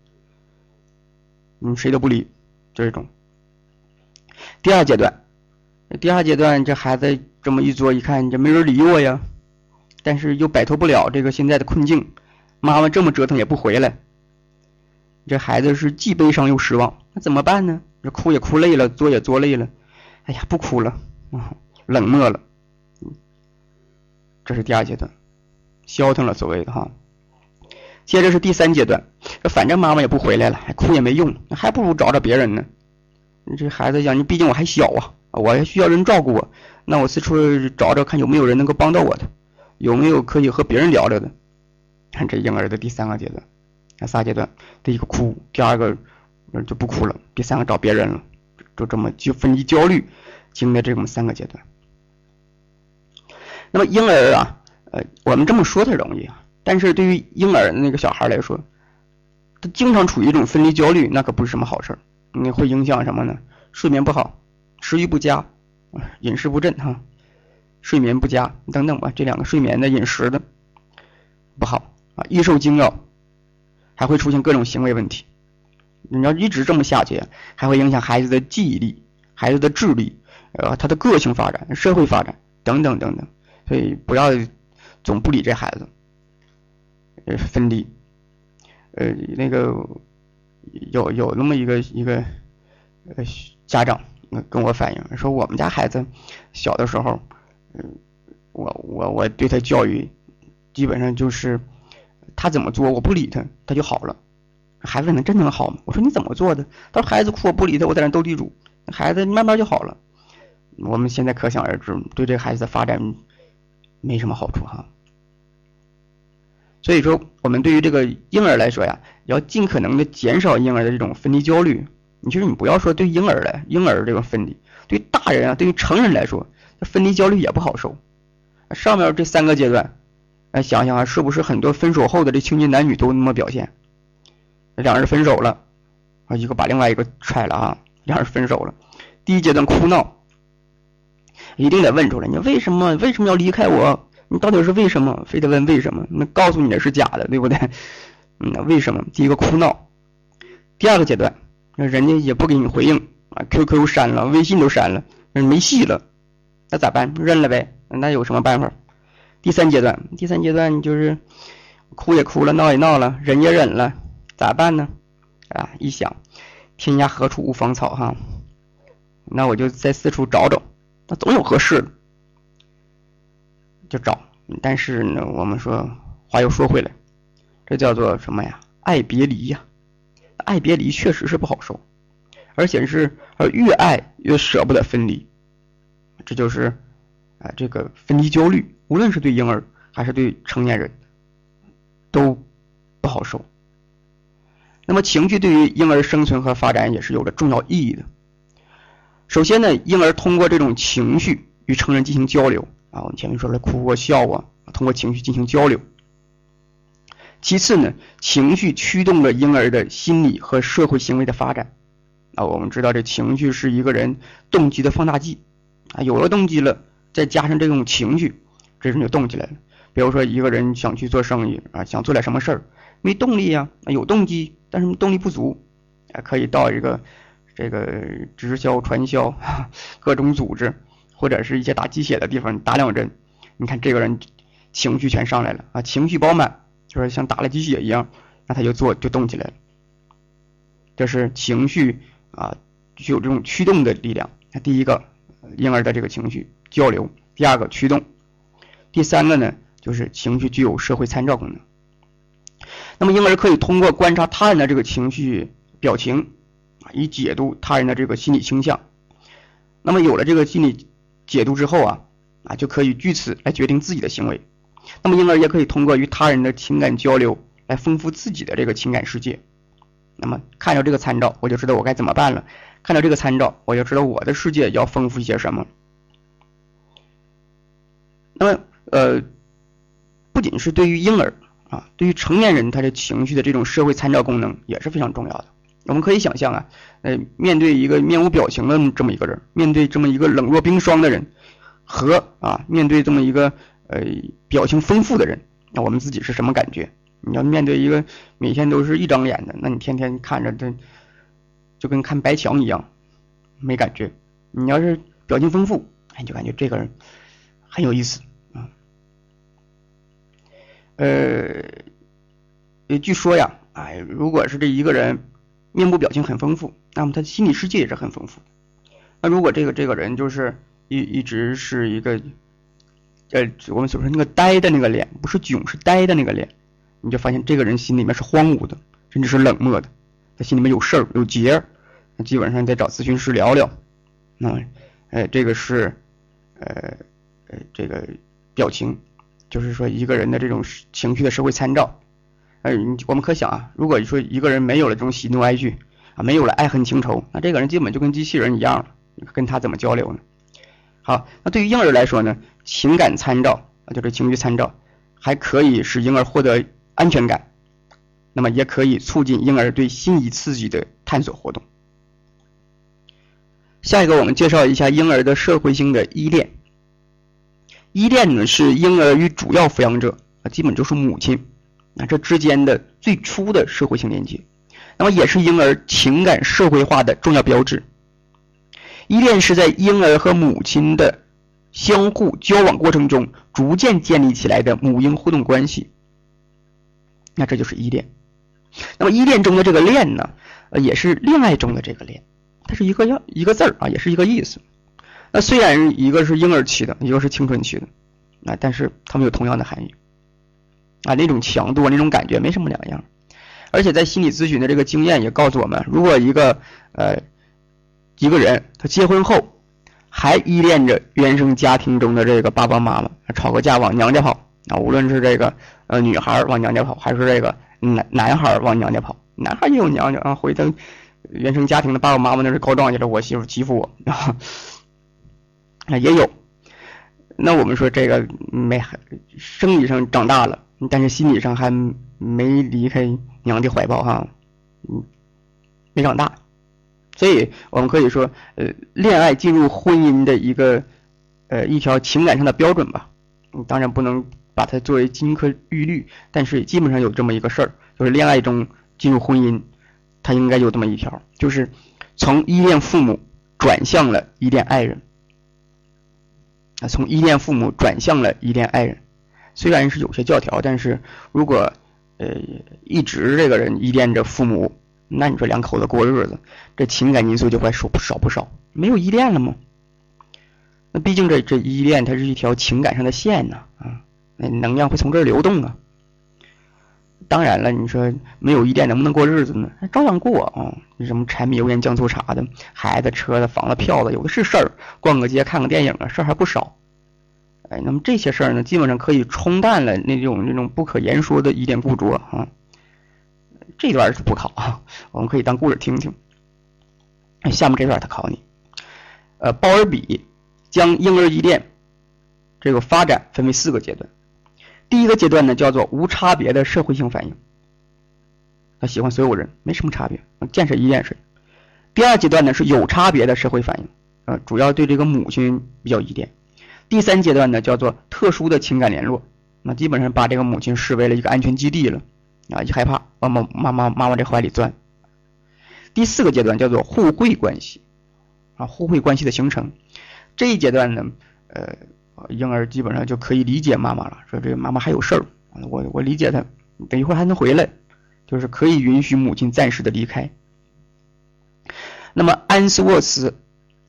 嗯，谁都不理，这种。第二阶段，第二阶段，这孩子这么一作，一看这没人理我呀，但是又摆脱不了这个现在的困境，妈妈这么折腾也不回来，这孩子是既悲伤又失望，那怎么办呢？这哭也哭累了，作也作累了，哎呀，不哭了，冷漠了，这是第二阶段。消停了，所谓的哈。接着是第三阶段，反正妈妈也不回来了，还哭也没用，还不如找找别人呢。你这孩子想，你毕竟我还小啊，我还需要人照顾我，那我四处找找看有没有人能够帮到我的，有没有可以和别人聊聊的。看这婴儿的第三个阶段，那仨阶段，第一个哭，第二个就不哭了，第三个找别人了，就这么就分离焦虑，经历这么三个阶段。那么婴儿啊。呃，我们这么说他容易啊，但是对于婴儿那个小孩来说，他经常处于一种分离焦虑，那可不是什么好事儿。你会影响什么呢？睡眠不好，食欲不佳，饮食不振哈，睡眠不佳等等吧。这两个睡眠的、饮食的不好啊，易受惊扰，还会出现各种行为问题。你要一直这么下去，还会影响孩子的记忆力、孩子的智力，呃，他的个性发展、社会发展等等等等。所以不要。总不理这孩子，呃分离。呃，那个有有那么一个一个呃家长跟我反映说，我们家孩子小的时候，嗯，我我我对他教育基本上就是他怎么做我不理他他就好了。孩子能真能好吗？我说你怎么做的？他说孩子哭我不理他，我在那斗地主，孩子慢慢就好了。我们现在可想而知，对这个孩子的发展没什么好处哈。所以说，我们对于这个婴儿来说呀，要尽可能的减少婴儿的这种分离焦虑。你其实你不要说对婴儿来，婴儿这个分离，对大人啊，对于成人来说，分离焦虑也不好受。上面这三个阶段，来想想啊，是不是很多分手后的这青年男女都那么表现？两人分手了，啊，一个把另外一个踹了啊，两人分手了。第一阶段哭闹，一定得问出来，你为什么为什么要离开我？你到底是为什么？非得问为什么？那告诉你的是假的，对不对？嗯，为什么？第一个哭闹，第二个阶段，那人家也不给你回应啊，QQ 删了，微信都删了，没戏了，那咋办？认了呗，那有什么办法？第三阶段，第三阶段就是哭也哭了，闹也闹了，忍也忍了，咋办呢？啊，一想，天涯何处无芳草哈，那我就再四处找找，那总有合适的。就找，但是呢，我们说话又说回来，这叫做什么呀？爱别离呀，爱别离确实是不好受，而且是呃越爱越舍不得分离，这就是啊这个分离焦虑，无论是对婴儿还是对成年人，都不好受。那么情绪对于婴儿生存和发展也是有着重要意义的。首先呢，婴儿通过这种情绪与成人进行交流。啊，我们前面说了哭啊、笑啊，通过情绪进行交流。其次呢，情绪驱动了婴儿的心理和社会行为的发展。啊，我们知道这情绪是一个人动机的放大剂。啊，有了动机了，再加上这种情绪，这人就动起来了。比如说一个人想去做生意啊，想做点什么事儿，没动力呀，有动机，但是动力不足，啊，可以到一个这个直销、传销各种组织。或者是一些打鸡血的地方打两针，你看这个人情绪全上来了啊，情绪饱满，就是像打了鸡血一样，那他就做就动起来了。这是情绪啊，具有这种驱动的力量。那第一个婴儿的这个情绪交流，第二个驱动，第三个呢就是情绪具有社会参照功能。那么婴儿可以通过观察他人的这个情绪表情啊，以解读他人的这个心理倾向。那么有了这个心理。解读之后啊，啊就可以据此来决定自己的行为。那么婴儿也可以通过与他人的情感交流来丰富自己的这个情感世界。那么看到这个参照，我就知道我该怎么办了。看到这个参照，我就知道我的世界要丰富一些什么。那么呃，不仅是对于婴儿啊，对于成年人，他的情绪的这种社会参照功能也是非常重要的。我们可以想象啊，呃，面对一个面无表情的这么一个人，面对这么一个冷若冰霜的人，和啊，面对这么一个呃表情丰富的人，那我们自己是什么感觉？你要面对一个每天都是一张脸的，那你天天看着这就跟看白墙一样，没感觉。你要是表情丰富，哎，你就感觉这个人很有意思。呃，据说呀，哎，如果是这一个人。面部表情很丰富，那么他的心理世界也是很丰富。那如果这个这个人就是一一直是一个，呃，我们所说那个呆的那个脸，不是囧，是呆的那个脸，你就发现这个人心里面是荒芜的，甚至是冷漠的，他心里面有事儿有结，那基本上得找咨询师聊聊。那，呃，这个是，呃，呃，这个表情，就是说一个人的这种情绪的社会参照。哎，我们可想啊，如果说一个人没有了这种喜怒哀惧啊，没有了爱恨情仇，那这个人基本就跟机器人一样了，跟他怎么交流呢？好，那对于婴儿来说呢，情感参照啊，就是情绪参照，还可以使婴儿获得安全感，那么也可以促进婴儿对心仪刺激的探索活动。下一个，我们介绍一下婴儿的社会性的依恋。依恋呢，是婴儿与主要抚养者啊，基本就是母亲。那这之间的最初的社会性连接，那么也是婴儿情感社会化的重要标志。依恋是在婴儿和母亲的相互交往过程中逐渐建立起来的母婴互动关系。那这就是依恋。那么依恋中的这个恋呢，呃，也是恋爱中的这个恋，它是一个要一个字儿啊，也是一个意思。那虽然一个是婴儿期的，一个是青春期的，啊，但是他们有同样的含义啊，那种强度、那种感觉没什么两样。而且在心理咨询的这个经验也告诉我们，如果一个呃一个人他结婚后还依恋着原生家庭中的这个爸爸妈妈，吵个架往娘家跑啊，无论是这个呃女孩往娘家跑，还是这个男男孩往娘家跑，男孩也有娘家啊，回他原生家庭的爸爸妈妈那是告状去了，我媳妇欺负我啊。[laughs] 啊，也有，那我们说这个没生理上长大了，但是心理上还没离开娘的怀抱哈，嗯，没长大，所以我们可以说，呃，恋爱进入婚姻的一个呃一条情感上的标准吧，嗯当然不能把它作为金科玉律，但是基本上有这么一个事儿，就是恋爱中进入婚姻，它应该有这么一条，就是从依恋父母转向了依恋爱人。啊，从依恋父母转向了依恋爱人，虽然是有些教条，但是如果呃一直这个人依恋着父母，那你说两口子过日子，这情感因素就会少少不少。没有依恋了吗？那毕竟这这依恋它是一条情感上的线呐，啊，那能量会从这儿流动啊。当然了，你说没有依恋能不能过日子呢？照样过啊！什么柴米油盐酱醋茶的，孩子、车子、房子、票子，有的是事儿。逛个街、看个电影啊，事儿还不少。哎，那么这些事儿呢，基本上可以冲淡了那种那种不可言说的依恋固着啊。这段是不考啊，[laughs] 我们可以当故事听听。下面这段他考你。呃，鲍尔比将婴儿依恋这个发展分为四个阶段。第一个阶段呢，叫做无差别的社会性反应。他喜欢所有人，没什么差别，见谁依恋谁。第二阶段呢是有差别的社会反应，呃，主要对这个母亲比较依恋。第三阶段呢叫做特殊的情感联络，那基本上把这个母亲视为了一个安全基地了，啊，一害怕往妈妈妈妈妈这怀里钻。第四个阶段叫做互惠关系，啊，互惠关系的形成。这一阶段呢，呃。婴儿基本上就可以理解妈妈了，说这个妈妈还有事儿，我我理解他，等一会儿还能回来，就是可以允许母亲暂时的离开。那么安斯沃斯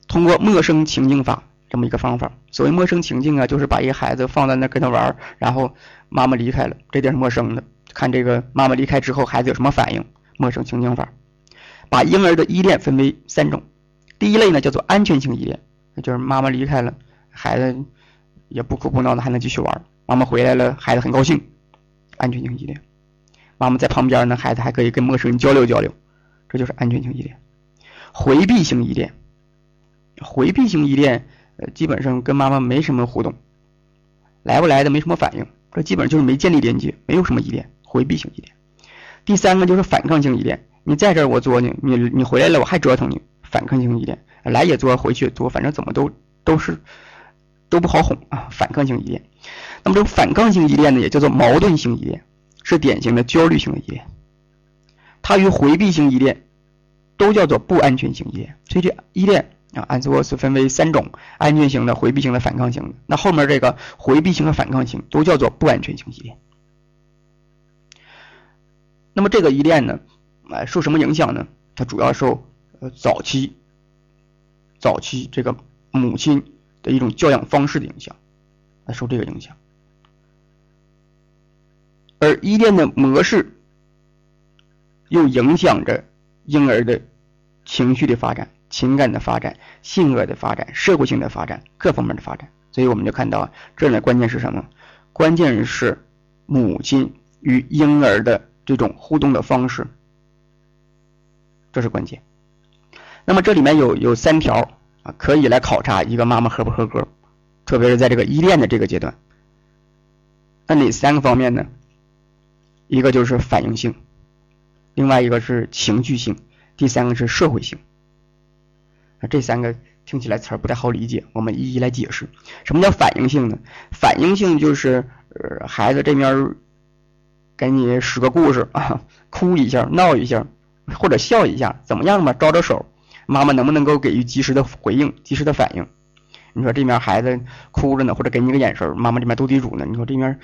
通过陌生情境法这么一个方法，所谓陌生情境啊，就是把一个孩子放在那跟他玩，然后妈妈离开了，这点是陌生的，看这个妈妈离开之后孩子有什么反应。陌生情境法，把婴儿的依恋分为三种，第一类呢叫做安全性依恋，就是妈妈离开了，孩子。也不哭不闹的，还能继续玩。妈妈回来了，孩子很高兴，安全性依恋。妈妈在旁边呢，孩子还可以跟陌生人交流交流，这就是安全性依恋。回避型依恋，回避型依恋，呃，基本上跟妈妈没什么互动，来不来的没什么反应，这基本上就是没建立连接，没有什么依恋。回避型依恋。第三个就是反抗性依恋，你在这儿我作你，你你回来了我还折腾你，反抗性依恋，来也作，回去也作，反正怎么都都是。都不好哄啊！反抗性依恋，那么这种反抗性依恋呢，也叫做矛盾性依恋，是典型的焦虑性的依恋。它与回避性依恋都叫做不安全性依恋。所以这依恋啊，安斯沃斯分为三种：安全型的、回避型的、反抗型的。那后面这个回避型和反抗型都叫做不安全性依恋。那么这个依恋呢，啊，受什么影响呢？它主要受呃早期早期这个母亲。的一种教养方式的影响，来受这个影响，而依恋的模式又影响着婴儿的情绪的发展、情感的发展、性格的发展、社会性的发展、各方面的发展。所以我们就看到这儿呢，关键是什么？关键是母亲与婴儿的这种互动的方式，这是关键。那么这里面有有三条。啊，可以来考察一个妈妈合不合格，特别是在这个依恋的这个阶段。那哪三个方面呢？一个就是反应性，另外一个是情绪性，第三个是社会性。啊，这三个听起来词儿不太好理解，我们一一来解释。什么叫反应性呢？反应性就是呃，孩子这面给你使个故事啊，[laughs] 哭一下、闹一下，或者笑一下，怎么样嘛？招招手。妈妈能不能够给予及时的回应、及时的反应？你说这面孩子哭着呢，或者给你个眼神，妈妈这边斗地主呢？你说这面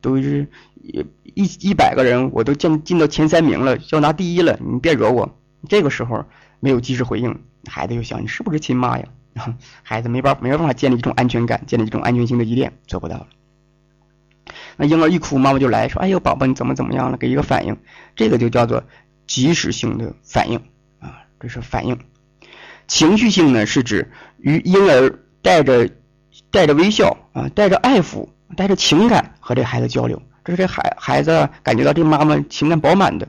都是一一百个人，我都进进到前三名了，要拿第一了，你别惹我。这个时候没有及时回应，孩子就想你是不是亲妈呀？[laughs] 孩子没办没办法建立一种安全感，建立一种安全性的依恋，做不到了。那婴儿一哭，妈妈就来说：“哎呦，宝宝你怎么怎么样了？”给一个反应，这个就叫做及时性的反应啊，这是反应。情绪性呢，是指与婴儿带着带着微笑啊，带着爱抚，带着情感和这孩子交流，这是这孩孩子感觉到这妈妈情感饱满的，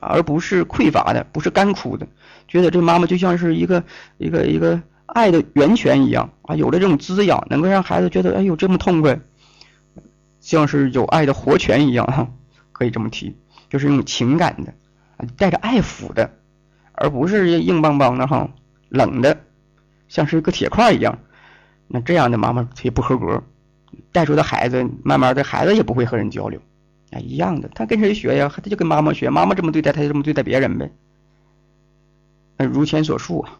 而不是匮乏的，不是干枯的，觉得这妈妈就像是一个一个一个爱的源泉一样啊，有了这种滋养，能够让孩子觉得哎呦这么痛快。像是有爱的活泉一样，哈，[laughs] 可以这么提，就是用情感的，带着爱抚的，而不是硬邦邦的哈，冷的，像是个铁块一样。那这样的妈妈也不合格，带出的孩子，慢慢的孩子也不会和人交流，啊，一样的，他跟谁学呀？他就跟妈妈学，妈妈这么对待，他就这么对待别人呗。那如前所述啊。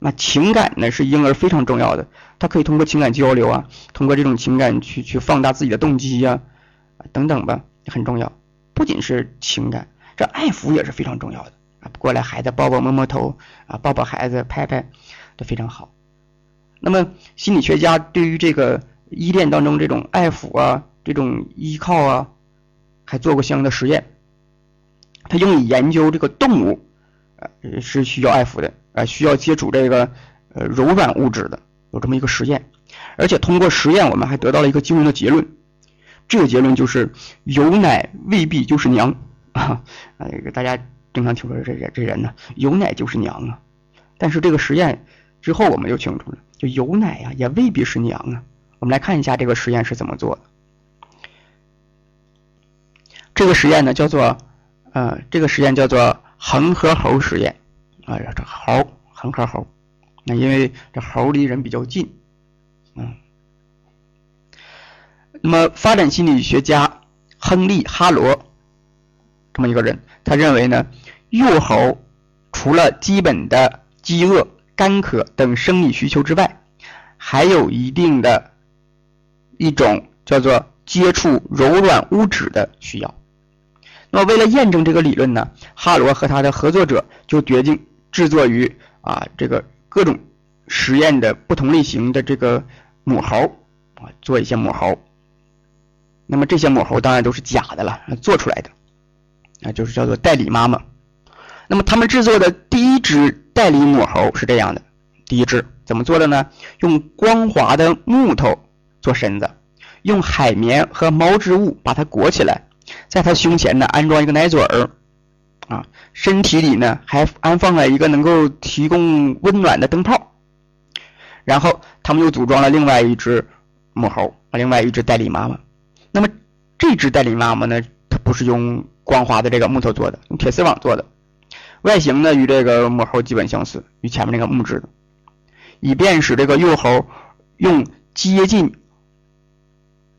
那情感呢是婴儿非常重要的，他可以通过情感交流啊，通过这种情感去去放大自己的动机呀，等等吧，很重要。不仅是情感，这爱抚也是非常重要的啊。过来孩子抱抱摸摸头啊，抱抱孩子拍拍，都非常好。那么心理学家对于这个依恋当中这种爱抚啊，这种依靠啊，还做过相应的实验，他用以研究这个动物，呃是需要爱抚的。啊，需要接触这个呃柔软物质的，有这么一个实验，而且通过实验，我们还得到了一个惊人的结论。这个结论就是有奶未必就是娘 [laughs] 啊！啊，这个大家经常听说这这这人呢，有奶就是娘啊。但是这个实验之后，我们就清楚了，就有奶呀，也未必是娘啊。我们来看一下这个实验是怎么做的。这个实验呢，叫做呃，这个实验叫做恒河猴实验。哎呀，这猴恒河猴，那因为这猴离人比较近，嗯。那么，发展心理学家亨利·哈罗这么一个人，他认为呢，幼猴除了基本的饥饿、干渴等生理需求之外，还有一定的一种叫做接触柔软物质的需要。那么，为了验证这个理论呢，哈罗和他的合作者就决定。制作于啊这个各种实验的不同类型的这个母猴啊，做一些母猴。那么这些母猴当然都是假的了，做出来的啊，就是叫做代理妈妈。那么他们制作的第一只代理母猴是这样的：第一只怎么做的呢？用光滑的木头做身子，用海绵和毛织物把它裹起来，在它胸前呢安装一个奶嘴儿。啊，身体里呢还安放了一个能够提供温暖的灯泡，然后他们又组装了另外一只母猴，另外一只代理妈妈。那么这只代理妈妈呢，它不是用光滑的这个木头做的，用铁丝网做的，外形呢与这个母猴基本相似，与前面那个木质的，以便使这个幼猴用接近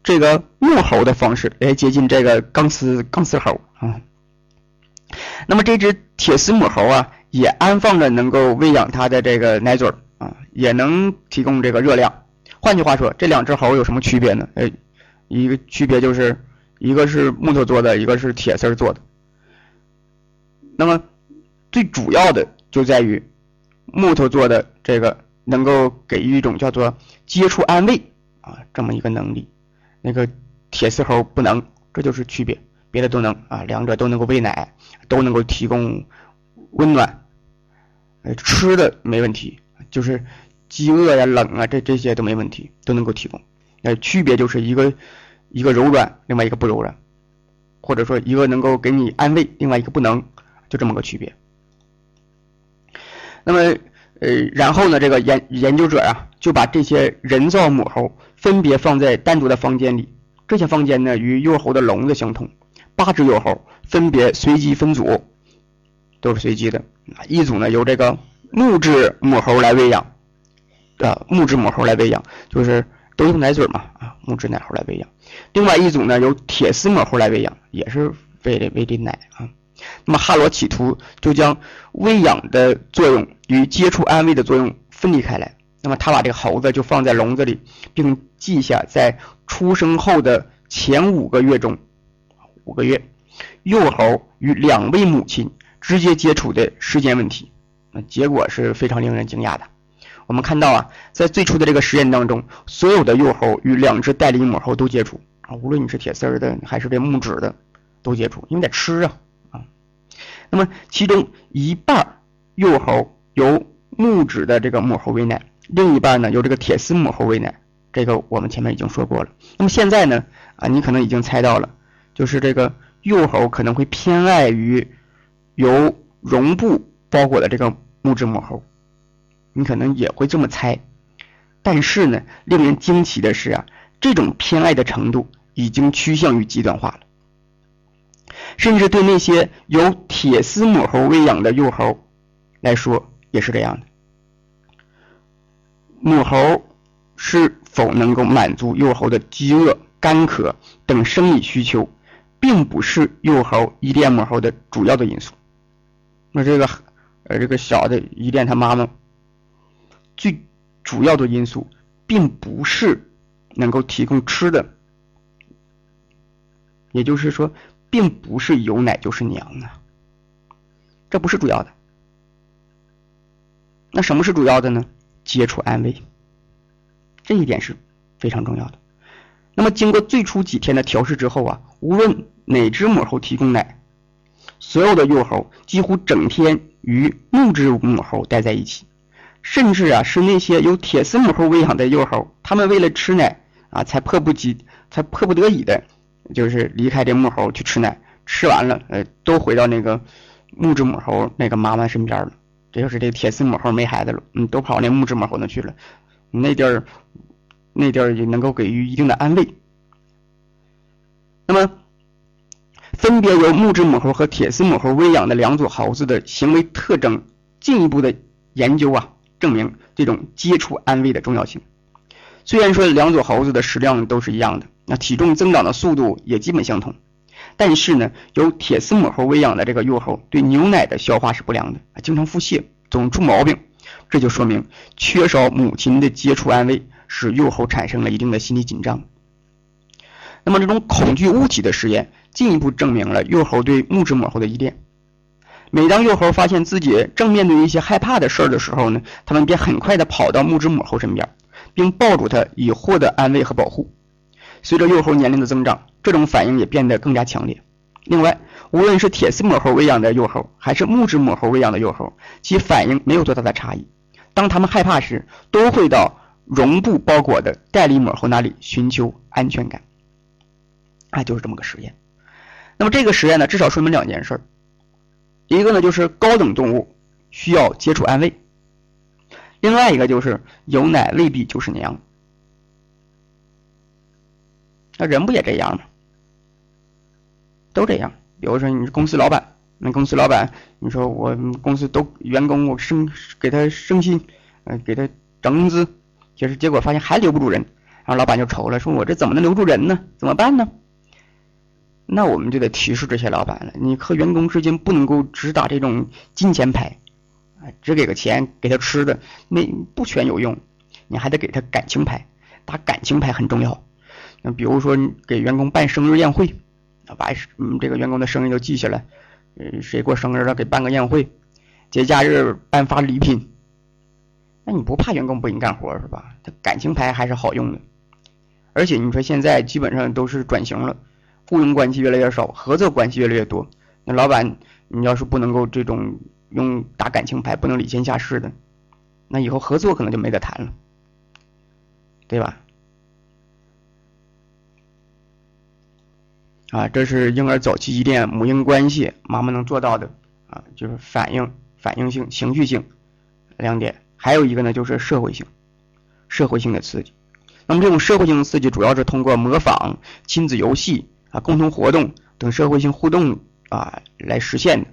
这个木猴的方式来接近这个钢丝钢丝猴啊。那么这只铁丝母猴啊，也安放着能够喂养它的这个奶嘴啊，也能提供这个热量。换句话说，这两只猴有什么区别呢？哎，一个区别就是一个是木头做的，一个是铁丝做的。那么最主要的就在于木头做的这个能够给予一种叫做接触安慰啊这么一个能力，那个铁丝猴不能，这就是区别。别的都能啊，两者都能够喂奶，都能够提供温暖，呃，吃的没问题，就是饥饿呀、冷啊，这这些都没问题，都能够提供。呃，区别就是一个一个柔软，另外一个不柔软，或者说一个能够给你安慰，另外一个不能，就这么个区别。那么，呃，然后呢，这个研研究者啊，就把这些人造母猴分别放在单独的房间里，这些房间呢与幼猴的笼子相同。八只幼猴分别随机分组，都是随机的。一组呢由这个木质母猴来喂养，啊，木质母猴来喂养，就是都用奶嘴嘛啊，木质奶猴来喂养。另外一组呢由铁丝母猴来喂养，也是喂的喂的奶啊。那么哈罗企图就将喂养的作用与接触安慰的作用分离开来。那么他把这个猴子就放在笼子里，并记下在出生后的前五个月中，五个月，幼猴与两位母亲直接接触的时间问题，那结果是非常令人惊讶的。我们看到啊，在最初的这个实验当中，所有的幼猴与两只代理母猴都接触啊，无论你是铁丝的还是这木质的，都接触，因为得吃啊啊。那么其中一半幼猴由木质的这个母猴喂奶，另一半呢由这个铁丝母猴喂奶，这个我们前面已经说过了。那么现在呢啊，你可能已经猜到了，就是这个幼猴可能会偏爱于由绒布包裹的这个木质母猴。你可能也会这么猜，但是呢，令人惊奇的是啊，这种偏爱的程度已经趋向于极端化了，甚至对那些由铁丝母猴喂养的幼猴来说也是这样的。母猴是否能够满足幼猴的饥饿、干渴等生理需求，并不是幼猴依恋母猴的主要的因素。那这个，呃，这个小的依恋他妈妈。最主要的因素，并不是能够提供吃的，也就是说，并不是有奶就是娘啊，这不是主要的。那什么是主要的呢？接触安慰，这一点是非常重要的。那么经过最初几天的调试之后啊，无论哪只母猴提供奶，所有的幼猴几乎整天与木质母猴待在一起。甚至啊，是那些由铁丝母猴喂养的幼猴，他们为了吃奶啊，才迫不及，才迫不得已的，就是离开这母猴去吃奶。吃完了，呃，都回到那个木质母猴那个妈妈身边了。这就是这铁丝母猴没孩子了，嗯，都跑那木质母猴那去了。那地儿，那地儿也能够给予一定的安慰。那么，分别由木质母猴和铁丝母猴喂养的两组猴子的行为特征，进一步的研究啊。证明这种接触安慰的重要性。虽然说两组猴子的食量都是一样的，那体重增长的速度也基本相同，但是呢，由铁丝母猴喂养的这个幼猴对牛奶的消化是不良的，经常腹泻，总出毛病。这就说明缺少母亲的接触安慰，使幼猴产生了一定的心理紧张。那么这种恐惧物体的实验，进一步证明了幼猴对木质母猴的依恋。每当幼猴发现自己正面对一些害怕的事儿的时候呢，他们便很快的跑到木质母猴身边，并抱住它以获得安慰和保护。随着幼猴年龄的增长，这种反应也变得更加强烈。另外，无论是铁丝母猴喂养的幼猴，还是木质母猴喂养的幼猴，其反应没有多大的差异。当它们害怕时，都会到绒布包裹的代理母猴那里寻求安全感。啊，就是这么个实验。那么这个实验呢，至少说明两件事儿。一个呢，就是高等动物需要接触安慰；另外一个就是有奶未必就是娘。那人不也这样吗？都这样。比如说你是公司老板，那公司老板，你说我公司都员工我升给他升薪，呃，给他涨工资，其实结果发现还留不住人，然后老板就愁了，说我这怎么能留住人呢？怎么办呢？那我们就得提示这些老板了，你和员工之间不能够只打这种金钱牌，啊，只给个钱给他吃的，那不全有用，你还得给他感情牌，打感情牌很重要。那比如说给员工办生日宴会，把嗯这个员工的生日都记下来，呃，谁过生日了给办个宴会，节假日颁发礼品，那你不怕员工不给你干活是吧？他感情牌还是好用的，而且你说现在基本上都是转型了。雇佣关系越来越少，合作关系越来越多。那老板，你要是不能够这种用打感情牌，不能礼贤下士的，那以后合作可能就没得谈了，对吧？啊，这是婴儿早期依恋母婴关系，妈妈能做到的啊，就是反应、反应性、情绪性两点。还有一个呢，就是社会性、社会性的刺激。那么这种社会性的刺激主要是通过模仿、亲子游戏。啊，共同活动等社会性互动啊来实现的。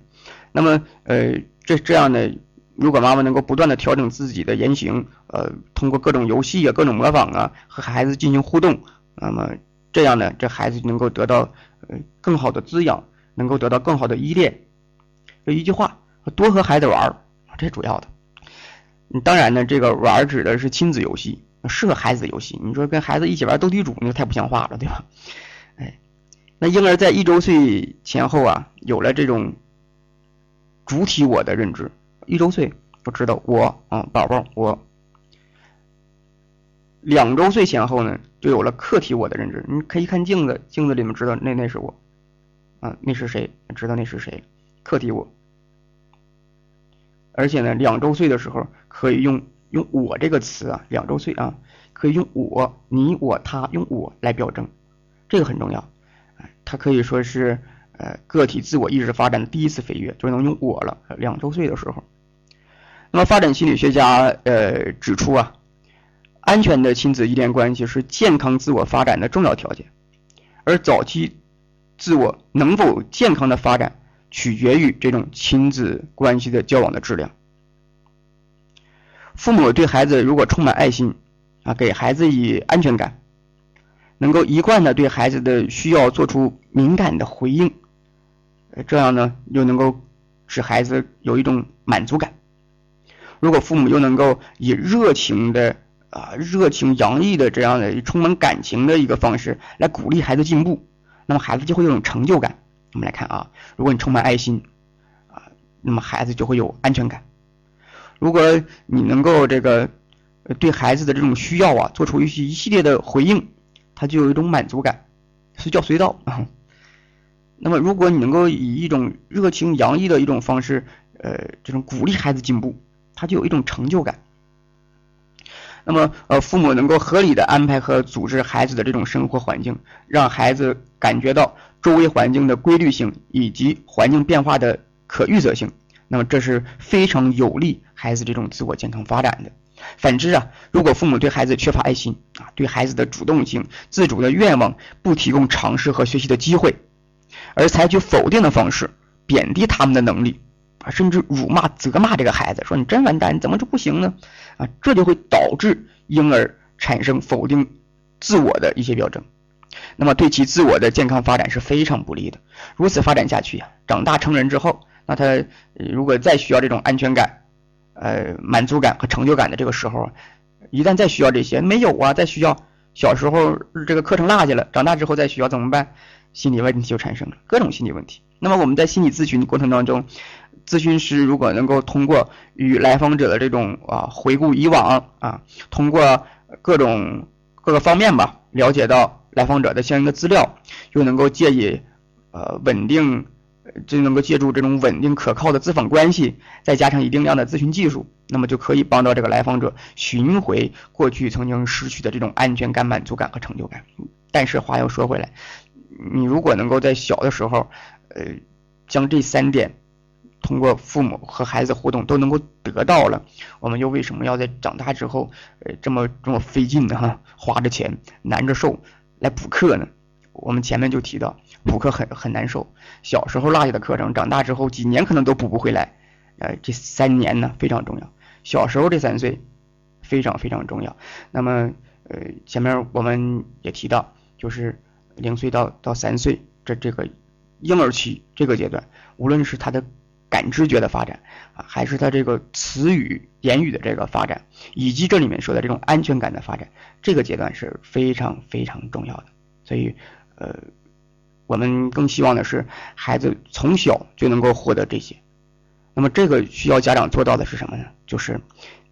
那么，呃，这这样呢，如果妈妈能够不断的调整自己的言行，呃，通过各种游戏啊、各种模仿啊，和孩子进行互动，那么这样呢，这孩子能够得到呃更好的滋养，能够得到更好的依恋。这一句话，多和孩子玩儿，这主要的。当然呢，这个玩指的是亲子游戏，适合孩子游戏。你说跟孩子一起玩斗地主，那太不像话了，对吧？那婴儿在一周岁前后啊，有了这种主体我的认知。一周岁，我知道我啊，宝宝我。两周岁前后呢，就有了客体我的认知。你可以看镜子，镜子里面知道那那是我，啊，那是谁？知道那是谁？客体我。而且呢，两周岁的时候可以用用我这个词啊，两周岁啊，可以用我、你、我、他，用我来表征，这个很重要。它可以说是呃个体自我意识发展的第一次飞跃，就能用我了。两周岁的时候，那么发展心理学家呃指出啊。安全的亲子依恋关系是健康自我发展的重要条件，而早期自我能否健康的发展，取决于这种亲子关系的交往的质量。父母对孩子如果充满爱心，啊，给孩子以安全感，能够一贯的对孩子的需要做出敏感的回应，呃这样呢，又能够使孩子有一种满足感。如果父母又能够以热情的啊，热情洋溢的这样的充满感情的一个方式来鼓励孩子进步，那么孩子就会有种成就感。我们来看啊，如果你充满爱心，啊，那么孩子就会有安全感。如果你能够这个对孩子的这种需要啊，做出一些一系列的回应，他就有一种满足感，随叫随到啊。那么如果你能够以一种热情洋溢的一种方式，呃，这种鼓励孩子进步，他就有一种成就感。那么，呃，父母能够合理的安排和组织孩子的这种生活环境，让孩子感觉到周围环境的规律性以及环境变化的可预测性，那么这是非常有利孩子这种自我健康发展的。反之啊，如果父母对孩子缺乏爱心啊，对孩子的主动性、自主的愿望不提供尝试和学习的机会，而采取否定的方式，贬低他们的能力。啊，甚至辱骂、责骂这个孩子，说你真完蛋，你怎么就不行呢？啊，这就会导致婴儿产生否定自我的一些表征，那么对其自我的健康发展是非常不利的。如此发展下去呀，长大成人之后，那他如果再需要这种安全感、呃满足感和成就感的这个时候，一旦再需要这些没有啊，再需要小时候这个课程落下了，长大之后再需要怎么办？心理问题就产生了，各种心理问题。那么我们在心理咨询的过程当中，咨询师如果能够通过与来访者的这种啊回顾以往啊，通过各种各个方面吧，了解到来访者的相应的资料，又能够借以呃稳定，就能够借助这种稳定可靠的咨访关系，再加上一定量的咨询技术，那么就可以帮到这个来访者寻回过去曾经失去的这种安全感、满足感和成就感。但是话又说回来，你如果能够在小的时候，呃，将这三点通过父母和孩子互动都能够得到了，我们又为什么要在长大之后，呃，这么这么费劲呢？哈，花着钱难着受来补课呢？我们前面就提到，补课很很难受，小时候落下的课程，长大之后几年可能都补不回来。呃，这三年呢非常重要，小时候这三岁非常非常重要。那么，呃，前面我们也提到，就是零岁到到三岁这这个。婴儿期这个阶段，无论是他的感知觉的发展啊，还是他这个词语言语的这个发展，以及这里面说的这种安全感的发展，这个阶段是非常非常重要的。所以，呃，我们更希望的是孩子从小就能够获得这些。那么，这个需要家长做到的是什么呢？就是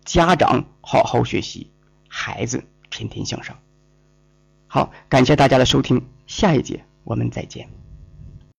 家长好好学习，孩子天天向上。好，感谢大家的收听，下一节我们再见。